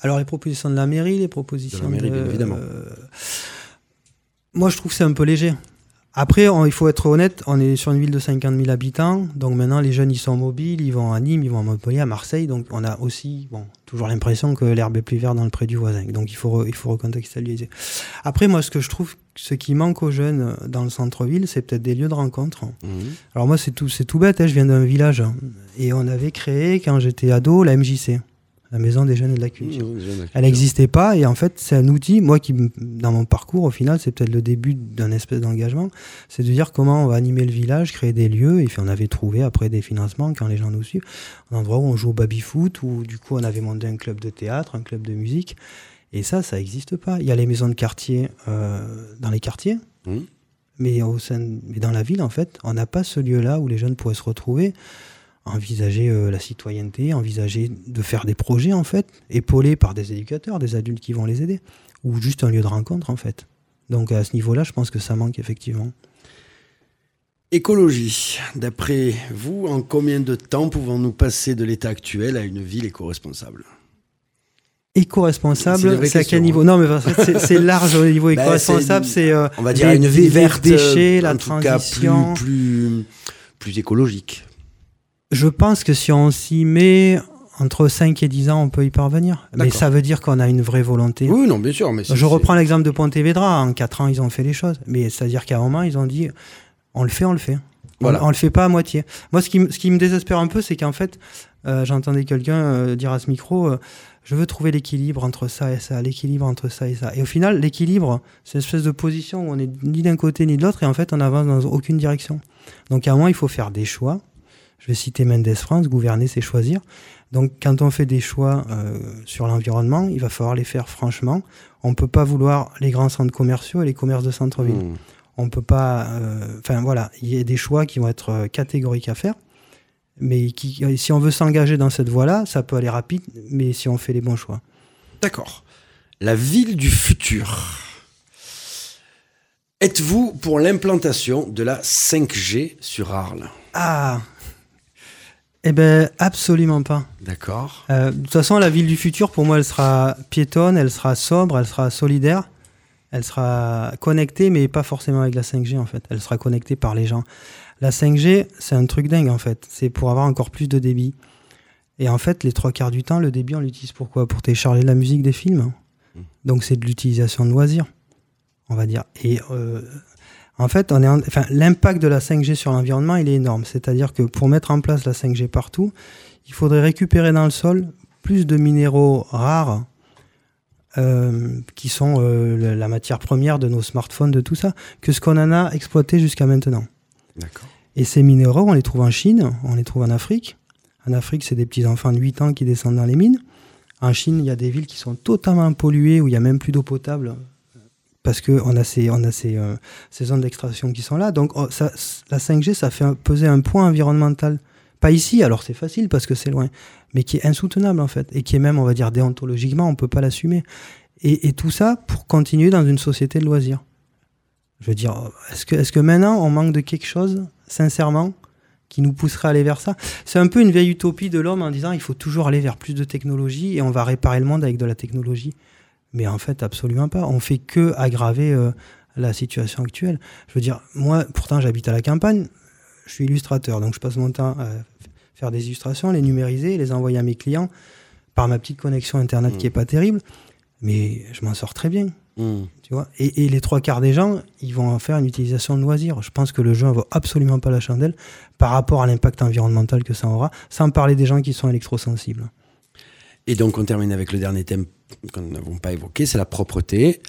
Alors, les propositions de la mairie, les propositions De la mairie, bien évidemment. euh, Moi, je trouve que c'est un peu léger. Après, on- il faut être honnête, on est sur une ville de 50 000 habitants, donc maintenant les jeunes ils sont mobiles, ils vont à Nîmes, ils vont à Montpellier, à Marseille, donc on a aussi bon, toujours l'impression que l'herbe est plus verte dans le pré du voisin, donc il faut, re- il faut recontextualiser. Après, moi ce que je trouve, ce qui manque aux jeunes dans le centre-ville, c'est peut-être des lieux de rencontre. Alors moi c'est tout, c'est tout bête, hein, je viens d'un village, et on avait créé quand j'étais ado la MJC, la Maison des Jeunes et de la Culture. Elle n'existait pas et en fait c'est un outil, moi qui dans mon parcours au final c'est peut-être le début d'un espèce d'engagement, c'est de dire comment on va animer le village, créer des lieux. Et puis on avait trouvé après des financements quand les gens nous suivent, un endroit où on joue au baby-foot où du coup on avait monté un club de théâtre, un club de musique. Et ça ça n'existe pas. Il y a les maisons de quartier euh, dans les quartiers. Mhm. mais, au sein, mais dans la ville en fait on n'a pas ce lieu-là où les jeunes pourraient se retrouver envisager euh, la citoyenneté, envisager de faire des projets en fait, épaulés par des éducateurs, des adultes qui vont les aider, ou juste un lieu de rencontre en fait. Donc à ce niveau-là, je pense que ça manque effectivement. Écologie. D'après vous, en combien de temps pouvons-nous passer de l'état actuel à une ville éco-responsable? Éco-responsable, c'est à quel niveau? hein. Non, mais en fait, c'est- large au niveau (laughs) Ben, éco-responsable, c'est- c'est euh, On va dire une ville les verte, déchets, euh, la en tout cas transition. plus, plus, plus écologique. Je pense que si on s'y met entre 5 et 10 ans, on peut y parvenir. Mais ça veut dire qu'on a une vraie volonté. Oui, non, bien sûr. Mais Je reprends l'exemple de Pontevedra. En 4 ans, ils ont fait les choses. Mais c'est-à-dire qu'à un moment, ils ont dit on le fait, on le fait. On- Voilà. On, le fait pas à moitié. Moi, ce qui, m- ce qui me désespère un peu, c'est qu'en fait, euh, j'entendais quelqu'un euh, dire à ce micro euh, je veux trouver l'équilibre entre ça et ça, l'équilibre entre ça et ça. Et au final, l'équilibre, c'est une espèce de position où on est ni d'un côté ni de l'autre et en fait, on avance dans aucune direction. Donc, à un moment, il faut faire des choix. Je vais citer Mendes France gouverner, c'est choisir. Donc, quand on fait des choix euh, sur l'environnement, il va falloir les faire franchement. On ne peut pas vouloir les grands centres commerciaux et les commerces de centre-ville. Hmm. On peut pas. euh, Enfin, voilà, il y a des choix qui vont être euh, catégoriques à faire. Mais qui, si on veut s'engager dans cette voie-là, ça peut aller rapide, mais si on fait les bons choix. D'accord. La ville du futur. Êtes-vous pour l'implantation de la 5G sur Arles? Ah Eh ben, absolument pas. D'accord. Euh, de toute façon, la ville du futur, pour moi, elle sera piétonne, elle sera sobre, elle sera solidaire, elle sera connectée, mais pas forcément avec la 5G, en fait. Elle sera connectée par les gens. La 5G, c'est un truc dingue, en fait. C'est pour avoir encore plus de débit. Et en fait, les trois quarts du temps, le débit, on l'utilise pour quoi? Pour télécharger la musique des films. Donc, c'est de l'utilisation de loisirs, on va dire. Et euh, en fait, on est en- enfin, l'impact de la 5G sur l'environnement, il est énorme. C'est-à-dire que pour mettre en place la 5G partout, il faudrait récupérer dans le sol plus de minéraux rares euh, qui sont euh, la matière première de nos smartphones, de tout ça, que ce qu'on en a exploité jusqu'à maintenant. Et ces minéraux, on les trouve en Chine, on les trouve en Afrique. En Afrique, c'est des petits enfants de 8 ans qui descendent dans les mines. En Chine, il y a des villes qui sont totalement polluées, où il n'y a même plus d'eau potable, parce qu'on a ces, on a ces, euh, ces zones d'extraction qui sont là. Donc oh, la 5G, ça fait peser un poids environnemental. Pas ici, alors c'est facile parce que c'est loin, mais qui est insoutenable en fait, et qui est même, on va dire, déontologiquement, on ne peut pas l'assumer. Et, tout ça pour continuer dans une société de loisirs. Je veux dire, est-ce que, est-ce que maintenant on manque de quelque chose, sincèrement, qui nous pousserait à aller vers ça? C'est un peu une vieille utopie de l'homme en disant il faut toujours aller vers plus de technologie et on va réparer le monde avec de la technologie. Mais en fait, absolument pas. On fait que aggraver euh, la situation actuelle. Je veux dire, moi, pourtant, j'habite à la campagne, je suis illustrateur, donc je passe mon temps à faire des illustrations, les numériser, les envoyer à mes clients par ma petite connexion Internet qui est pas terrible, mais je m'en sors très bien. Hmm. Tu vois? Et, et les trois quarts des gens, ils vont en faire une utilisation de loisir. Je pense que le jeu ne vaut absolument pas la chandelle par rapport à l'impact environnemental que ça aura, sans parler des gens qui sont électrosensibles. Et donc, on termine avec le dernier thème qu'on n'avons pas évoqué, c'est la propreté.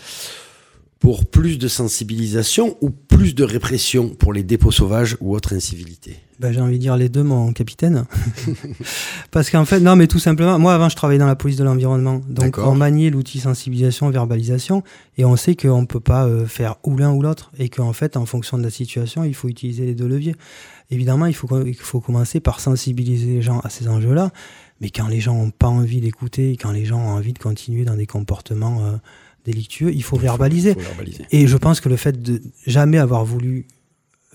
Pour plus de sensibilisation ou plus de répression pour les dépôts sauvages ou autres incivilités Ben, j'ai envie de dire les deux, mon capitaine. (laughs) Parce qu'en fait, non, mais tout simplement, moi avant, je travaillais dans la police de l'environnement. Donc, on maniait l'outil sensibilisation, verbalisation, et on sait qu'on ne peut pas euh, faire ou l'un ou l'autre, et qu'en fait, en fonction de la situation, il faut utiliser les deux leviers. Évidemment, il faut, il faut commencer par sensibiliser les gens à ces enjeux-là, mais quand les gens n'ont pas envie d'écouter, quand les gens ont envie de continuer dans des comportements euh, délictueux, il faut verbaliser. Faut verbaliser. Et je pense que le fait de jamais avoir voulu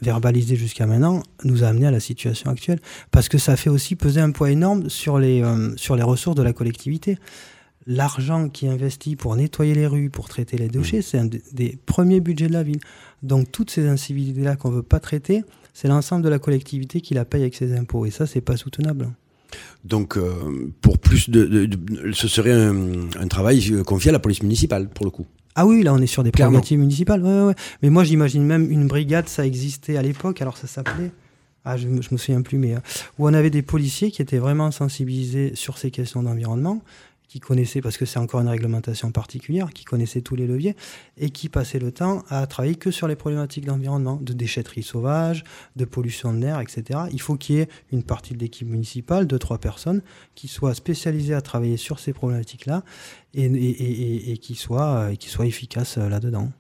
verbaliser jusqu'à maintenant nous a amené à la situation actuelle. Parce que ça fait aussi peser un poids énorme sur les, euh, sur les ressources de la collectivité. L'argent qui est investi pour nettoyer les rues, pour traiter les déchets, c'est un des, des premiers budgets de la ville. Donc toutes ces incivilités-là qu'on ne veut pas traiter, c'est l'ensemble de la collectivité qui la paye avec ses impôts. Et ça, c'est pas soutenable. Donc, euh, pour plus de, de- de- ce serait un, un travail euh, confié à la police municipale, pour le coup. Ah oui, là on est sur des prérogatives municipales. Ouais, ouais, ouais. Mais moi j'imagine même une brigade, ça existait à l'époque, alors ça s'appelait. Ah, je, me- je me souviens plus, mais euh, où on avait des policiers qui étaient vraiment sensibilisés sur ces questions d'environnement, qui connaissaient, parce que c'est encore une réglementation particulière, qui connaissaient tous les leviers et qui passaient le temps à travailler que sur les problématiques d'environnement, de déchetterie sauvage, de pollution de l'air, etc. Il faut qu'il y ait une partie de l'équipe municipale, deux, trois personnes, qui soient spécialisées à travailler sur ces problématiques-là et, qui soient, euh, qui soient efficaces euh, là-dedans.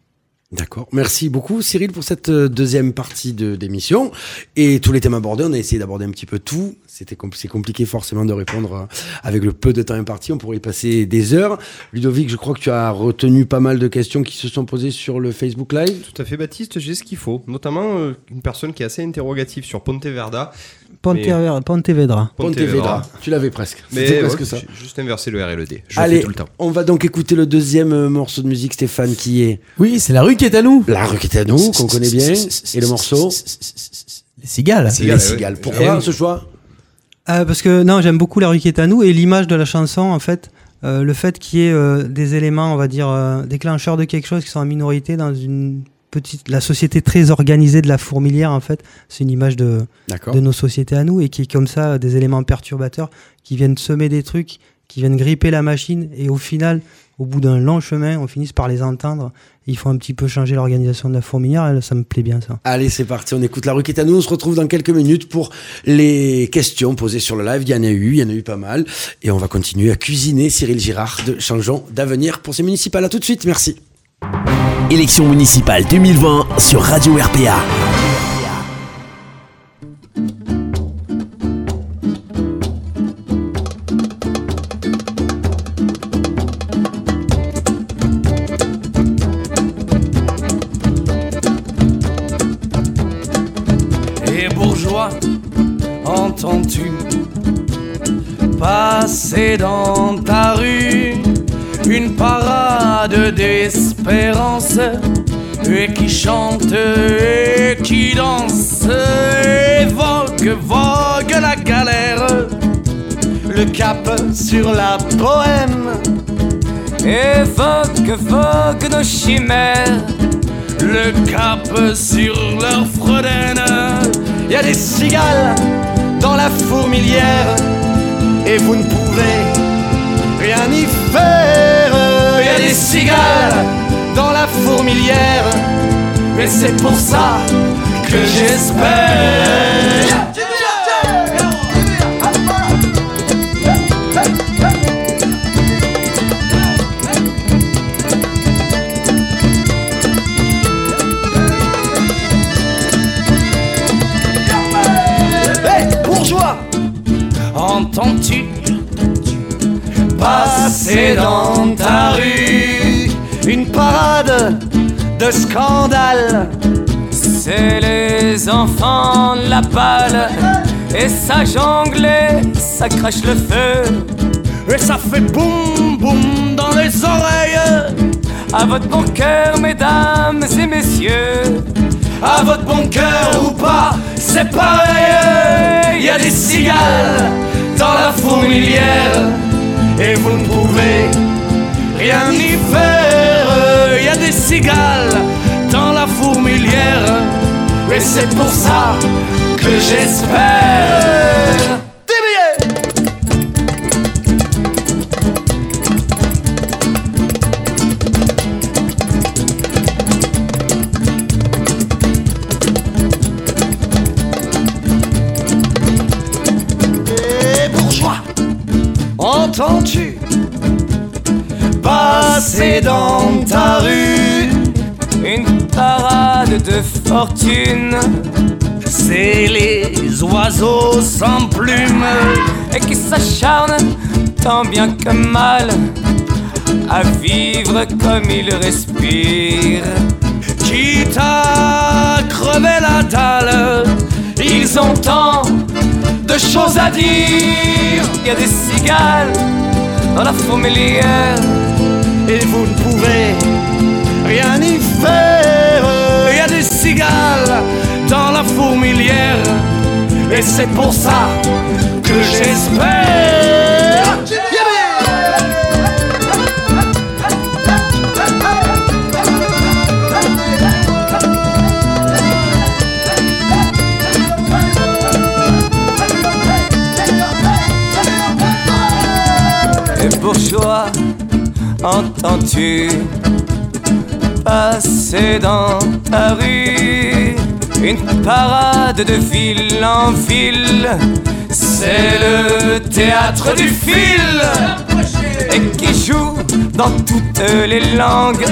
D'accord. Merci beaucoup, Cyril, pour cette euh, deuxième partie de d'émission. Et tous les thèmes abordés, on a essayé d'aborder un petit peu tout. C'était compl- c'est compliqué forcément de répondre euh, avec le peu de temps imparti. On pourrait y passer des heures. Ludovic, je crois que tu as retenu pas mal de questions qui se sont posées sur le Facebook Live. Tout à fait, Baptiste, j'ai ce qu'il faut. Notamment euh, une personne qui est assez interrogative sur Ponteverda. Pontevedra. Pontevedra. Pontevedra. Tu l'avais presque. C'était presque ouais, ça. juste inversé le R et le D. Je Allez, le fais tout le temps. on va donc écouter le deuxième euh, morceau de musique, Stéphane, qui est Oui, c'est la rue qui est à nous. La Requête à nous, qu'on connaît bien. Et le morceau Les cigales. Cigales, Les. Cigales. Eh Pourquoi oui. ce choix? Euh, parce que non, j'aime beaucoup la rue qui est à nous et l'image de la chanson, en fait, euh, le fait qu'il y ait euh, des éléments, on va dire, euh, déclencheurs de quelque chose qui sont en minorité dans une petite, la société très organisée de la fourmilière, en fait, c'est une image de, de nos sociétés à nous et qui est comme ça des éléments perturbateurs qui viennent semer des trucs, qui viennent gripper la machine et au final, au bout d'un long chemin, on finisse par les entendre. Il faut un petit peu changer l'organisation de la fourmilière. et ça me plaît bien ça. Allez, c'est parti, on écoute la rue qui est à nous. On se retrouve dans quelques minutes pour les questions posées sur le live. Il y en a eu, il y en a eu pas mal. Et on va continuer à cuisiner Cyril Girard de Changeons d'avenir pour ces municipales. À tout de suite, merci. Élection municipale 2020 sur Radio RPA. Entends-tu passer dans ta rue une parade d'espérance et qui chante et qui danse et vogue, vogue la galère le cap sur la poème Évoque, vogue nos chimères le cap sur leur fredaine y a des cigales dans la fourmilière et vous ne pouvez rien y faire. Y a des cigales dans la fourmilière et c'est pour ça que j'espère. Passer dans ta rue. Une parade de scandale. C'est les enfants la balle. Et ça jongle et ça crache le feu. Et ça fait boum boum dans les oreilles. À votre bon cœur mesdames et messieurs. À votre bon cœur ou pas, c'est pareil. Y a des cigales dans la fourmilière et vous ne pouvez rien y faire. Y a des cigales dans la fourmilière Et c'est pour ça que j'espère. Passer dans ta rue. Une parade de fortune. C'est les oiseaux sans plumes Et qui s'acharnent tant bien que mal À vivre comme ils respirent. Quitte à crever la dalle Ils ont tant de choses à dire. Il y a des cigales dans la fourmilière et vous ne pouvez rien y faire. Il y a des cigales dans la fourmilière Et c'est pour ça que j'espère. Passer dans ta rue une parade de ville en ville C'est le théâtre du fil et qui joue dans toutes les langues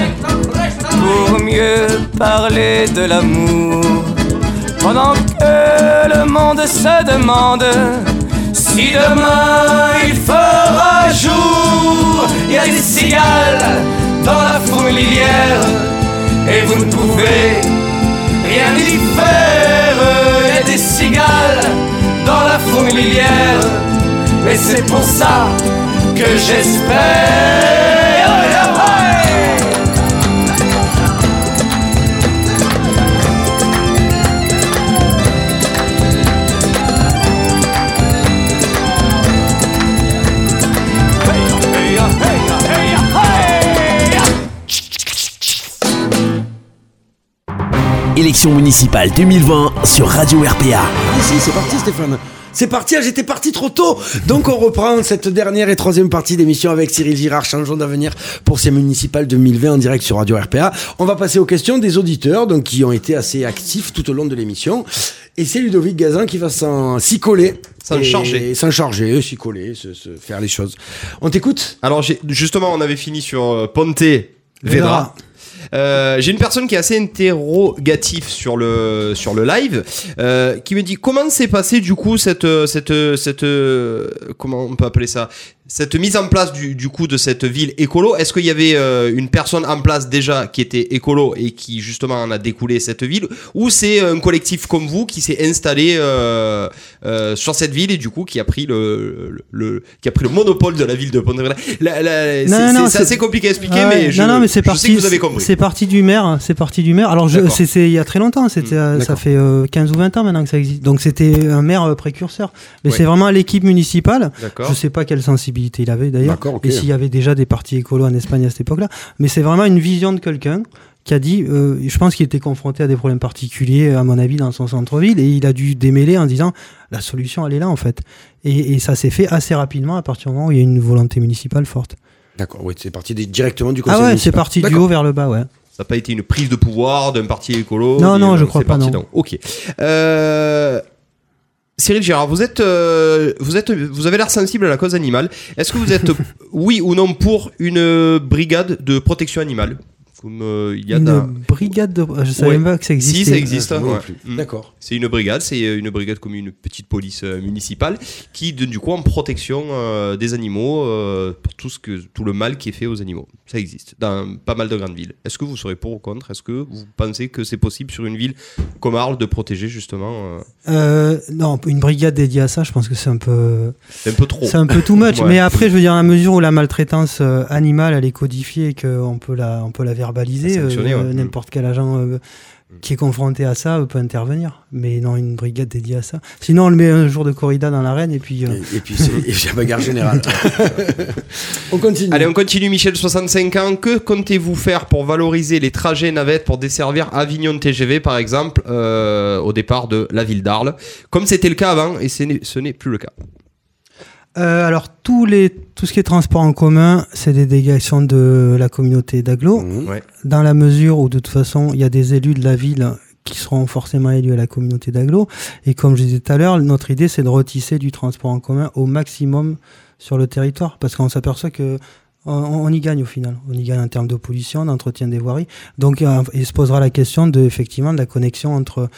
pour mieux parler de l'amour. Pendant que le monde se demande si demain il fera il y a des cigales dans la fourmilière et vous ne pouvez rien y faire. Il y a des cigales dans la fourmilière et c'est pour ça que j'espère. Élection municipale 2020 sur Radio RPA. Ici, c'est parti, Stéphane. C'est parti, ah, j'étais parti trop tôt. Donc, on reprend cette dernière et troisième partie d'émission avec Cyril Girard, changeons d'avenir pour ces municipales 2020 en direct sur Radio RPA. On va passer aux questions des auditeurs, donc, qui ont été assez actifs tout au long de l'émission. Et c'est Ludovic Gazin qui va s'en, s'y coller. S'en charger. S'en charger, s'y coller, se, se faire les choses. On t'écoute? Alors j'ai- justement, on avait fini sur euh, Ponte Vedra. Euh, j'ai une personne qui est assez interrogative sur le sur le live, euh, qui me dit comment s'est passé du coup cette euh, cette cette comment on peut appeler ça? Cette mise en place du, du coup de cette ville écolo, est-ce qu'il y avait euh, une personne en place déjà qui était écolo et qui justement en a découlé cette ville, ou c'est un collectif comme vous qui s'est installé euh, euh, sur cette ville et du coup qui a pris le, le, le- qui a pris le monopole de la ville de Pontevedra? La- la- Non, C'est assez compliqué à expliquer, Ouais, mais je, non, non, mais c'est parti. sais que vous avez compris. C'est parti du maire. C'est parti du maire. Alors, c'est, il y a très longtemps. C'était, euh, ça fait euh, 15 ou 20 ans maintenant que ça existe. Donc, c'était un maire euh, précurseur. Mais Ouais. c'est vraiment l'équipe municipale. Je sais pas quelle sensibilité il avait d'ailleurs. Et s'il y avait déjà des partis écolos en Espagne à cette époque-là. Mais c'est vraiment une vision de quelqu'un qui a dit, euh, je pense qu'il était confronté à des problèmes particuliers, à mon avis, dans son centre-ville, et il a dû démêler en disant, la solution, elle est là, en fait. Et, et ça s'est fait assez rapidement à partir du moment où il y a une volonté municipale forte. D'accord, oui, c'est parti des- directement du conseil Ah ouais, c'est parti du D'accord. haut vers le bas, ouais. Ça n'a pas été une prise de pouvoir d'un parti écolo Non, non, je crois pas, parti non. Ok. Euh, Cyril Gérard, vous êtes, euh, vous êtes, vous avez l'air sensible à la cause animale. Est-ce que vous êtes, (laughs) oui ou non, pour une brigade de protection animale? Comme euh, il y a une brigade de. Je savais Ouais. même pas que ça existait. Si, ça existe. Ah, non ouais. plus. Mm. D'accord. C'est une brigade, c'est euh, une brigade comme une petite police euh, municipale qui, de- du coup, en protection euh, des animaux euh, pour tout ce que tout le mal qui est fait aux animaux. Ça existe dans pas mal de grandes villes. Est-ce que vous serez pour ou contre? Est-ce que vous pensez que c'est possible sur une ville comme Arles de protéger justement euh, Euh, non, une brigade dédiée à ça, je pense que c'est un peu. C'est un peu trop. C'est un peu too much. (laughs) Ouais. Mais après, je veux dire, à la mesure où la maltraitance animale, elle est codifiée et qu'on peut la, on peut la verbaliser, euh, ouais. Mm. n'importe quel agent euh, qui est confronté à ça euh, peut intervenir. Mais non, une brigade dédiée à ça. Sinon, on le met un jour de corrida dans l'arène et puis. euh, Et, et puis c'est (laughs) bagarre générale. (laughs) on continue. Allez, on continue, Michel, 65 ans. Que comptez-vous faire pour valoriser les trajets navettes pour desservir Avignon TGV, par exemple, euh, au départ de la ville d'Arles Comme c'était le cas avant, et ce n'est plus le cas? Euh, alors, tous les, tout ce qui est transport en commun, c'est des délégations de la communauté d'agglo. Mmh. Ouais. dans la mesure où de toute façon il y a des élus de la ville qui seront forcément élus à la communauté d'agglo et comme je disais tout à l'heure notre idée c'est de retisser du transport en commun au maximum sur le territoire parce qu'on s'aperçoit que on, on y gagne au final on y gagne en termes de pollution d'entretien des voiries donc euh, il se posera la question de effectivement de la connexion entre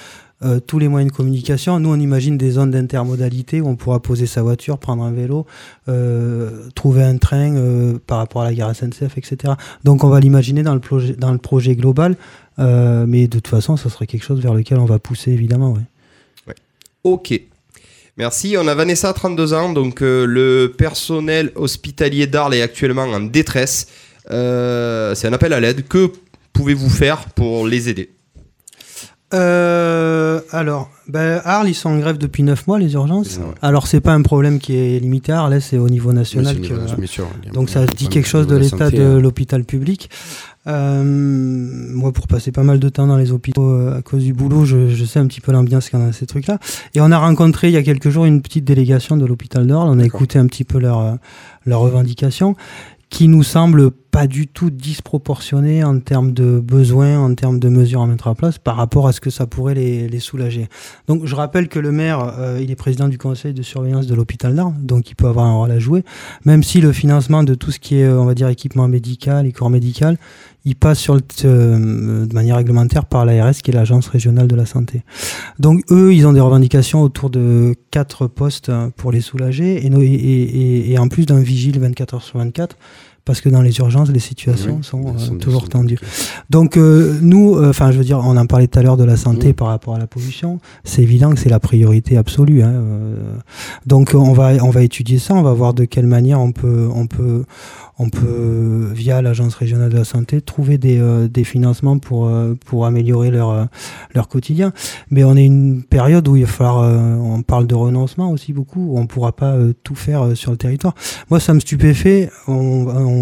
euh, tous les moyens de communication. Nous, on imagine des zones d'intermodalité où on pourra poser sa voiture, prendre un vélo, euh, trouver un train euh, par rapport à la gare SNCF, etc. Donc, on va l'imaginer dans le projet, dans le projet global, mais de toute façon, ça serait quelque chose vers lequel on va pousser, évidemment. Ok. Merci. On a Vanessa, 32 ans. Donc, le personnel hospitalier d'Arles est actuellement en détresse. C'est un appel à l'aide. Que pouvez-vous faire pour les aider? Euh, alors, ben, Arles, ils sont en grève depuis 9 mois, les urgences. Ouais. Alors, c'est pas un problème qui est limité à Arles, c'est au niveau national que, sûr. A Donc ça dit quelque chose de l'état de hein. l'hôpital public. Euh, moi, pour passer pas mal de temps dans les hôpitaux euh, à cause du boulot, je, je sais un petit peu l'ambiance qu'il y a dans ces trucs-là. Et on a rencontré il y a quelques jours une petite délégation de l'hôpital d'Arles. On a écouté un petit peu leurs euh, leurs revendications qui nous semblent pas du tout disproportionnées en termes de besoins, en termes de mesures à mettre en place par rapport à ce que ça pourrait les, les soulager. Donc je rappelle que le maire, euh, il est président du conseil de surveillance de l'hôpital d'Arles, donc il peut avoir un rôle à jouer, même si le financement de tout ce qui est, euh, on va dire, équipement médical et corps médical, il passe sur euh, de manière réglementaire par l'ARS, qui est l'agence régionale de la santé. Donc eux, ils ont des revendications autour de quatre postes pour les soulager, et- et en plus d'un vigile 24 heures sur 24, parce que dans les urgences, les situations Oui, sont, euh, sont- toujours sont- tendues. Donc euh, nous, euh, enfin je veux dire, on en parlait tout à l'heure de la santé par rapport à la pollution. C'est évident que c'est la priorité absolue. hein, donc on va on va étudier ça, on va voir de quelle manière on peut on peut on peut via l'agence régionale de la santé trouver des, des financements pour pour améliorer leur leur quotidien. Mais on est une période où il va falloir on parle de renoncement aussi beaucoup. où On pourra pas tout faire sur le territoire. Moi ça me stupéfait. On, on-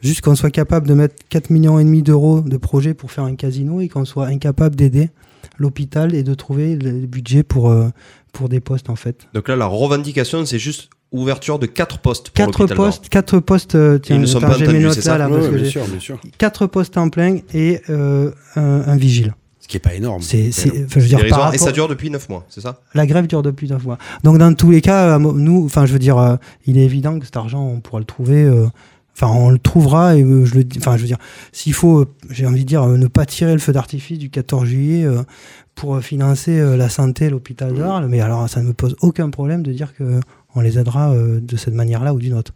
juste qu'on soit capable de mettre 4 millions et demi d'euros de projet pour faire un casino et qu'on soit incapable d'aider l'hôpital et de trouver le budget pour, euh, pour des postes en fait. Donc là, la revendication, c'est juste ouverture de 4 postes pour Quatre l'hôpital postes, quatre postes, euh, tiens, Ils ne sont pas entendus, c'est ça là, là, Ouais, parce ouais, que bien j'ai sûr, bien sûr. quatre postes en plein et euh, un, un vigile. Ce qui est pas énorme. C'est, par Et ça rapport- dure depuis 9 mois, c'est ça? La grève dure depuis neuf mois. Donc dans tous les cas, nous, enfin je veux dire, euh, il est évident que cet argent, on pourra le trouver. Enfin, on le trouvera et euh, je le dis. Enfin, je veux dire, s'il faut, euh, j'ai envie de dire, euh, ne pas tirer le feu d'artifice du 14 juillet pour financer la santé, l'hôpital d'Arles. Mais alors, ça ne me pose aucun problème de dire que on les aidera de cette manière-là ou d'une autre.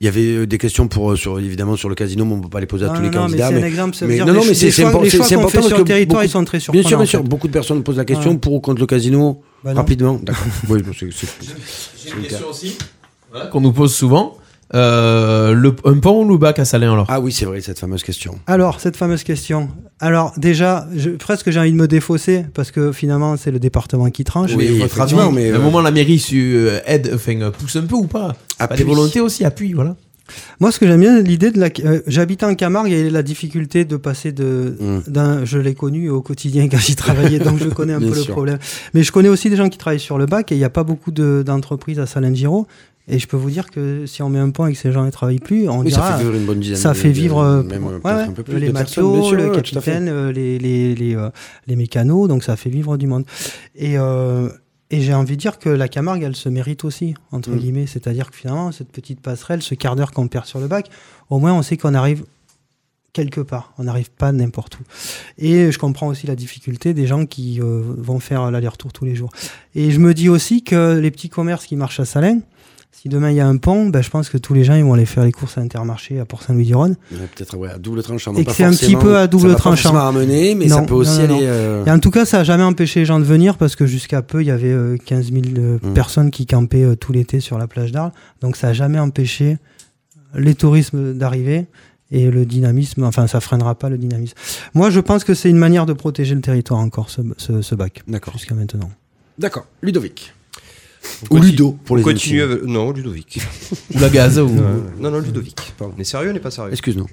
Il y avait des questions pour, sur, évidemment sur le casino, mais on ne peut pas les poser à Non, tous non, les non, mais candidats. c'est mais dire non, non, mais c'est les c'est choix- impor- les c'est- choix c'est qu'on important fait parce sur que le territoire, beaucoup- ils sont très Bien sûr, bien sûr. en fait. Beaucoup de personnes posent la question Ouais. pour ou contre le casino. Bah. Rapidement, d'accord. oui, c'est- c'est- J'ai une question aussi qu'on nous pose souvent. Euh, le, un pont ou le bac à Salin alors? Ah oui, c'est vrai, cette fameuse question. Alors, cette fameuse question. Alors, déjà, je, presque j'ai envie de me défausser parce que finalement, c'est le département qui tranche. Oui, Mais votre avis, mais, à un euh, moment la mairie su- euh, aide, enfin pousse un peu ou pas? Pas Appuie. des volontés aussi, appuie, voilà. Moi, ce que j'aime bien, l'idée de la. euh, J'habitais en Camargue et la difficulté de passer de. Mm. d'un Je l'ai connu au quotidien quand j'y travaillais, donc je connais un peu le problème. Mais je connais aussi des gens qui travaillent sur le bac et il n'y a pas beaucoup de- d'entreprises à Salengiro. Et je peux vous dire que si on met un pont et que ces gens ne travaillent plus, on Oui, dira. ça fait vivre une bonne dizaine. ça de- fait de- vivre euh, même, ouais, peut-être ouais, un peu plus les matelots, sûr, le capitaine, euh, les, les, les, euh, les mécanos, donc ça fait vivre du monde. Et, euh, et j'ai envie de dire que la Camargue, elle se mérite aussi, entre Mm. guillemets. C'est-à-dire que finalement, cette petite passerelle, ce quart d'heure qu'on perd sur le bac, au moins on sait qu'on arrive quelque part. On n'arrive pas n'importe où. Et je comprends aussi la difficulté des gens qui vont faire l'aller-retour tous les jours. Et je me dis aussi que les petits commerces qui marchent à Salins, si demain il y a un pont, ben, je pense que tous les gens ils vont aller faire les courses à Intermarché à Port-Saint-Louis-du-Rhône. Ouais, Peut-être ouais, à double tranchant. Et pas c'est un petit peu à ça double va pas tranchant. forcément ramener, mais ça peut aussi non, non, aller. euh, Et en tout cas, ça n'a jamais empêché les gens de venir parce que jusqu'à peu, il y avait euh, 15 000 euh, Mm. personnes qui campaient euh, tout l'été sur la plage d'Arles. Donc ça n'a jamais empêché les tourismes d'arriver et le dynamisme, enfin ça freinera pas le dynamisme. Moi, je pense que c'est une manière de protéger le territoire encore, ce, ce, ce bac, D'accord. jusqu'à maintenant. D'accord. Ludovic. Ou Ludo pour les on continue avec- Non, Ludovic. Ou la gaz ou. non, non, Ludovic. Pardon. On est sérieux, on n'est pas sérieux. Excuse-nous.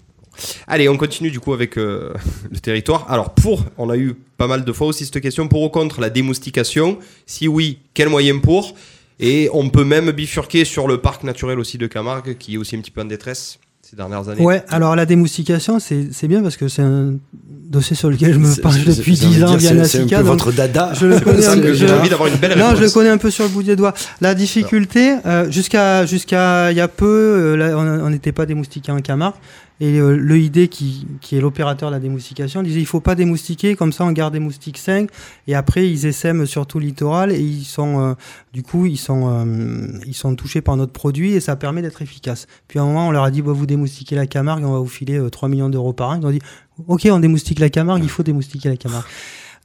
Allez, on continue du coup avec euh, (laughs) le territoire. Alors, pour, on a eu pas mal de fois aussi cette question, pour ou contre la démoustication? Si oui, quel moyen pour? Et on peut même bifurquer sur le parc naturel aussi de Camargue, qui est aussi un petit peu en détresse ces dernières années. Ouais, alors la démoustication, c'est c'est bien parce que c'est un dossier sur lequel je me c'est- depuis j'ai envie 10 de ans via c'est- C'est un peu votre dada. je le (laughs) connais un que peu. j'ai je- envie d'avoir une belle Non, réponse. je le connais un peu sur le bout des doigts. La difficulté, euh, jusqu'à jusqu'à il y a peu, euh, là, on on n'était pas démoustiqué en Camargue. Et euh, l'EID, qui, qui est l'opérateur de la démoustication, disait il faut pas démoustiquer, comme ça on garde des moustiques 5. Et après, ils essaiment sur tout le littoral et ils sont, euh, du coup, ils sont, euh, ils sont touchés par notre produit et ça permet d'être efficace. Puis à un moment, on leur a dit bah, vous démoustiquez la Camargue, on va vous filer euh, 3 millions d'euros par an. Ils ont dit ok, on démoustique la Camargue, il faut démoustiquer la Camargue.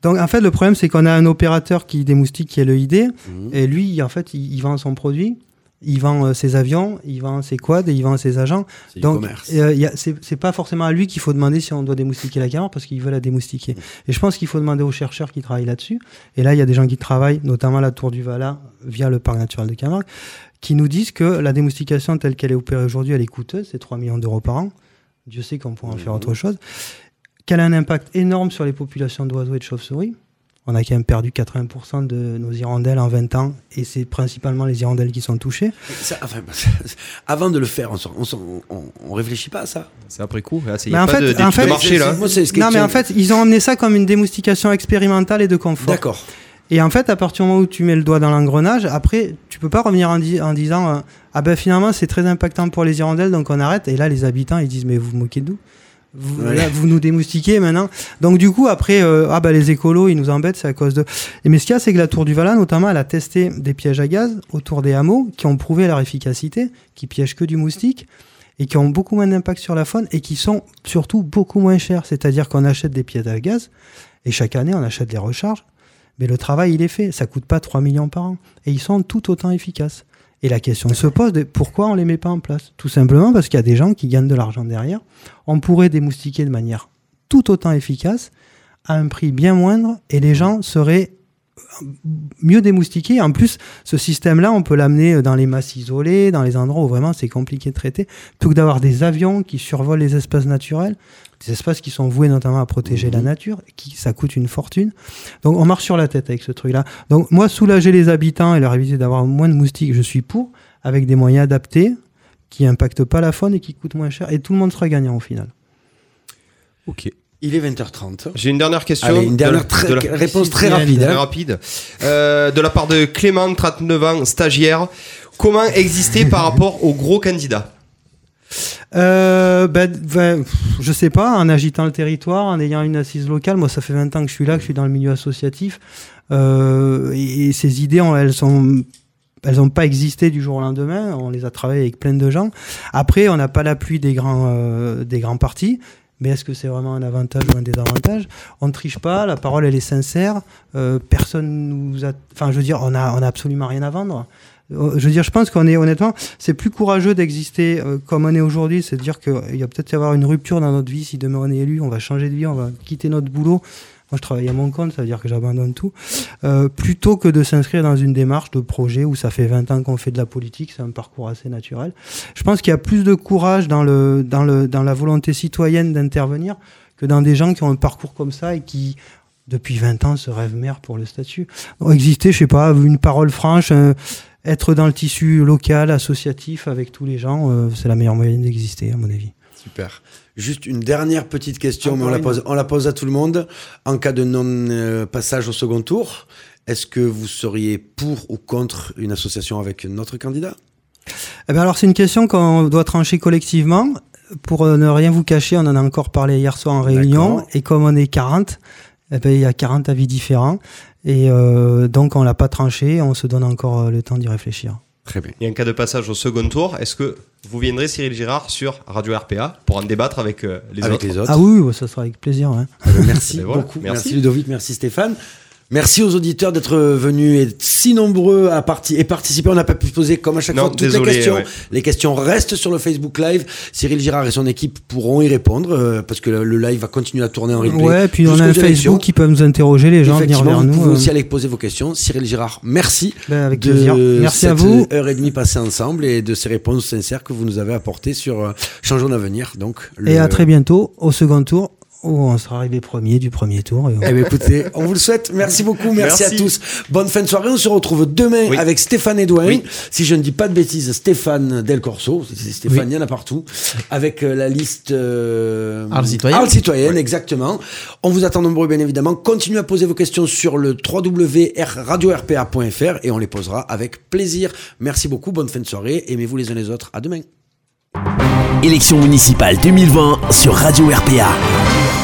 Donc en fait, le problème, c'est qu'on a un opérateur qui démoustique, qui est le ID, Mhm. et lui, en fait, il, il vend son produit, il vend euh, ses avions, il vend ses quads et il vend ses agents. Donc, euh, c'est pas forcément à lui qu'il faut demander si on doit démoustiquer la Camargue parce qu'il veut la démoustiquer. Et je pense qu'il faut demander aux chercheurs qui travaillent là-dessus. Et là, il y a des gens qui travaillent, notamment à la Tour du Vala, via le parc naturel de Camargue, qui nous disent que la démoustication telle qu'elle est opérée aujourd'hui, elle est coûteuse, c'est 3 millions d'euros par an. Dieu sait qu'on pourrait en faire autre chose. Qu'elle a un impact énorme sur les populations d'oiseaux et de chauves-souris. On a quand même perdu 80% de nos hirondelles en 20 ans, et c'est principalement les hirondelles qui sont touchées. Ça, enfin, (laughs) avant de le faire, on, on réfléchit pas à ça. C'est après coup. Là, c'est- Il Mais n'y a en pas fait- de- en d'étude fait, de marché là. Non, mais en fait, ils ont amené ça comme une démoustication expérimentale et de confort. D'accord. Et en fait, à partir du moment où tu mets le doigt dans l'engrenage, après, tu peux pas revenir en, di- en disant euh, Ah ben finalement, c'est très impactant pour les hirondelles, donc on arrête. Et là, les habitants, ils disent Mais vous vous moquez de nous vous, Ouais. là, vous nous démoustiquez maintenant. Donc du coup, après, euh, ah ben les écolos, ils nous embêtent, c'est à cause de... Et mais ce qu'il y a, c'est que la Tour du Vala, notamment, elle a testé des pièges à gaz autour des hameaux qui ont prouvé leur efficacité, qui piègent que du moustique et qui ont beaucoup moins d'impact sur la faune et qui sont surtout beaucoup moins chers. C'est-à-dire qu'on achète des pièges à gaz et chaque année, on achète les recharges. Mais le travail, il est fait. Ça coûte pas 3 millions par an. Et ils sont tout autant efficaces. Et la question se pose de pourquoi on les met pas en place? Tout simplement parce qu'il y a des gens qui gagnent de l'argent derrière. On pourrait démoustiquer de manière tout autant efficace, à un prix bien moindre, et les gens seraient mieux démoustiqués. En plus, ce système-là, on peut l'amener dans les masses isolées, dans les endroits où vraiment c'est compliqué de traiter, plutôt que d'avoir des avions qui survolent les espaces naturels, des espaces qui sont voués notamment à protéger la nature, qui ça coûte une fortune. Donc on marche sur la tête avec ce truc-là. Donc moi, soulager les habitants et leur éviter d'avoir moins de moustiques, je suis pour, avec des moyens adaptés qui impactent pas la faune et qui coûtent moins cher. Et tout le monde sera gagnant au final. Ok. Il est 20h30. J'ai une dernière question. Allez, une de- dernière de très- la- réponse très Très rapide. Très hein. rapide. Euh, de la part de Clément, 39 ans, stagiaire. Comment exister par rapport aux gros candidats Euh, ben, je sais pas, en agitant le territoire, en ayant une assise locale. Moi, ça fait 20 ans que je suis là, que je suis dans le milieu associatif. Euh, et, ces idées, elles sont elles n'ont pas existé du jour au lendemain. On les a travaillées avec plein de gens. Après, on n'a pas l'appui des grands, euh, des grands partis. Mais est-ce que c'est vraiment un avantage ou un désavantage? On ne triche pas, la parole elle est sincère. Euh, personne nous a. Enfin, je veux dire, on a, on a absolument rien à vendre. Euh, Je veux dire, je pense qu'on est honnêtement, c'est plus courageux d'exister euh, comme on est aujourd'hui, c'est de dire qu'il y a peut-être y avoir une rupture dans notre vie si demain on est élu, on va changer de vie, on va quitter notre boulot. Moi, je travaille à mon compte, ça veut dire que j'abandonne tout. Euh, plutôt que de s'inscrire dans une démarche de projet où ça fait 20 ans qu'on fait de la politique, c'est un parcours assez naturel. Je pense qu'il y a plus de courage dans, le, dans, le, dans la volonté citoyenne d'intervenir que dans des gens qui ont un parcours comme ça et qui, depuis 20 ans, se rêvent maire pour le statut. Exister, je sais pas, une parole franche, être dans le tissu local, associatif, avec tous les gens, euh, c'est la meilleure moyenne d'exister, à mon avis. Super. Juste une dernière petite question, mais on la, pose, on la pose à tout le monde. En cas de non-passage au second tour, est-ce que vous seriez pour ou contre une association avec notre candidat? Eh ben alors c'est une question qu'on doit trancher collectivement. Pour euh, ne rien vous cacher, on en a encore parlé hier soir en réunion. Et comme on est 40, eh ben, il y a 40 avis différents. Et euh, donc on l'a pas tranché, on se donne encore euh, le temps d'y réfléchir. Très bien. Et en cas de passage au second tour, est-ce que vous viendrez, Cyril Girard, sur Radio RPA pour en débattre avec euh, les avec autres les autres. Ah oui, oui, ça sera avec plaisir. ouais. Eh ben, merci (laughs) voilà, beaucoup. Merci. merci. Ludovic, merci Stéphane. Merci aux auditeurs d'être venus et si nombreux à parti et participer. On n'a pas pu poser comme à chaque Non, fois toutes désolé, les questions. ouais. Les questions restent sur le Facebook Live. Cyril Girard et son équipe pourront y répondre euh, parce que le, le live va continuer à tourner en replay. Ouais, puis on a un. Facebook qui peut nous interroger, les gens venir vers vous nous. pouvez euh, aussi aller poser vos questions. Cyril Girard, merci ben, avec de plaisir. Merci à cette vous. heure et demie passée ensemble et de ces réponses sincères que vous nous avez apportées sur euh, Changeons d'avenir. Donc, Et à très bientôt au second tour où on sera arrivé premier du premier tour. Et on- Eh bien, écoutez, on vous le souhaite. Merci beaucoup. Merci, Merci. à tous. Bonne fin de soirée. On se retrouve demain Oui. avec Stéphane Edouin. Oui. Si je ne dis pas de bêtises, Stéphane Del Corso. C'est Stéphane, il y en a partout. Avec euh, la liste euh, Arles citoyenne. Arles citoyenne, exactement. On vous attend nombreux, bien évidemment. Continuez à poser vos questions sur le www.radiorpa.fr et on les posera avec plaisir. Merci beaucoup. Bonne fin de soirée. Aimez-vous les uns les autres. À demain. Élection municipale 2020 sur Radio RPA.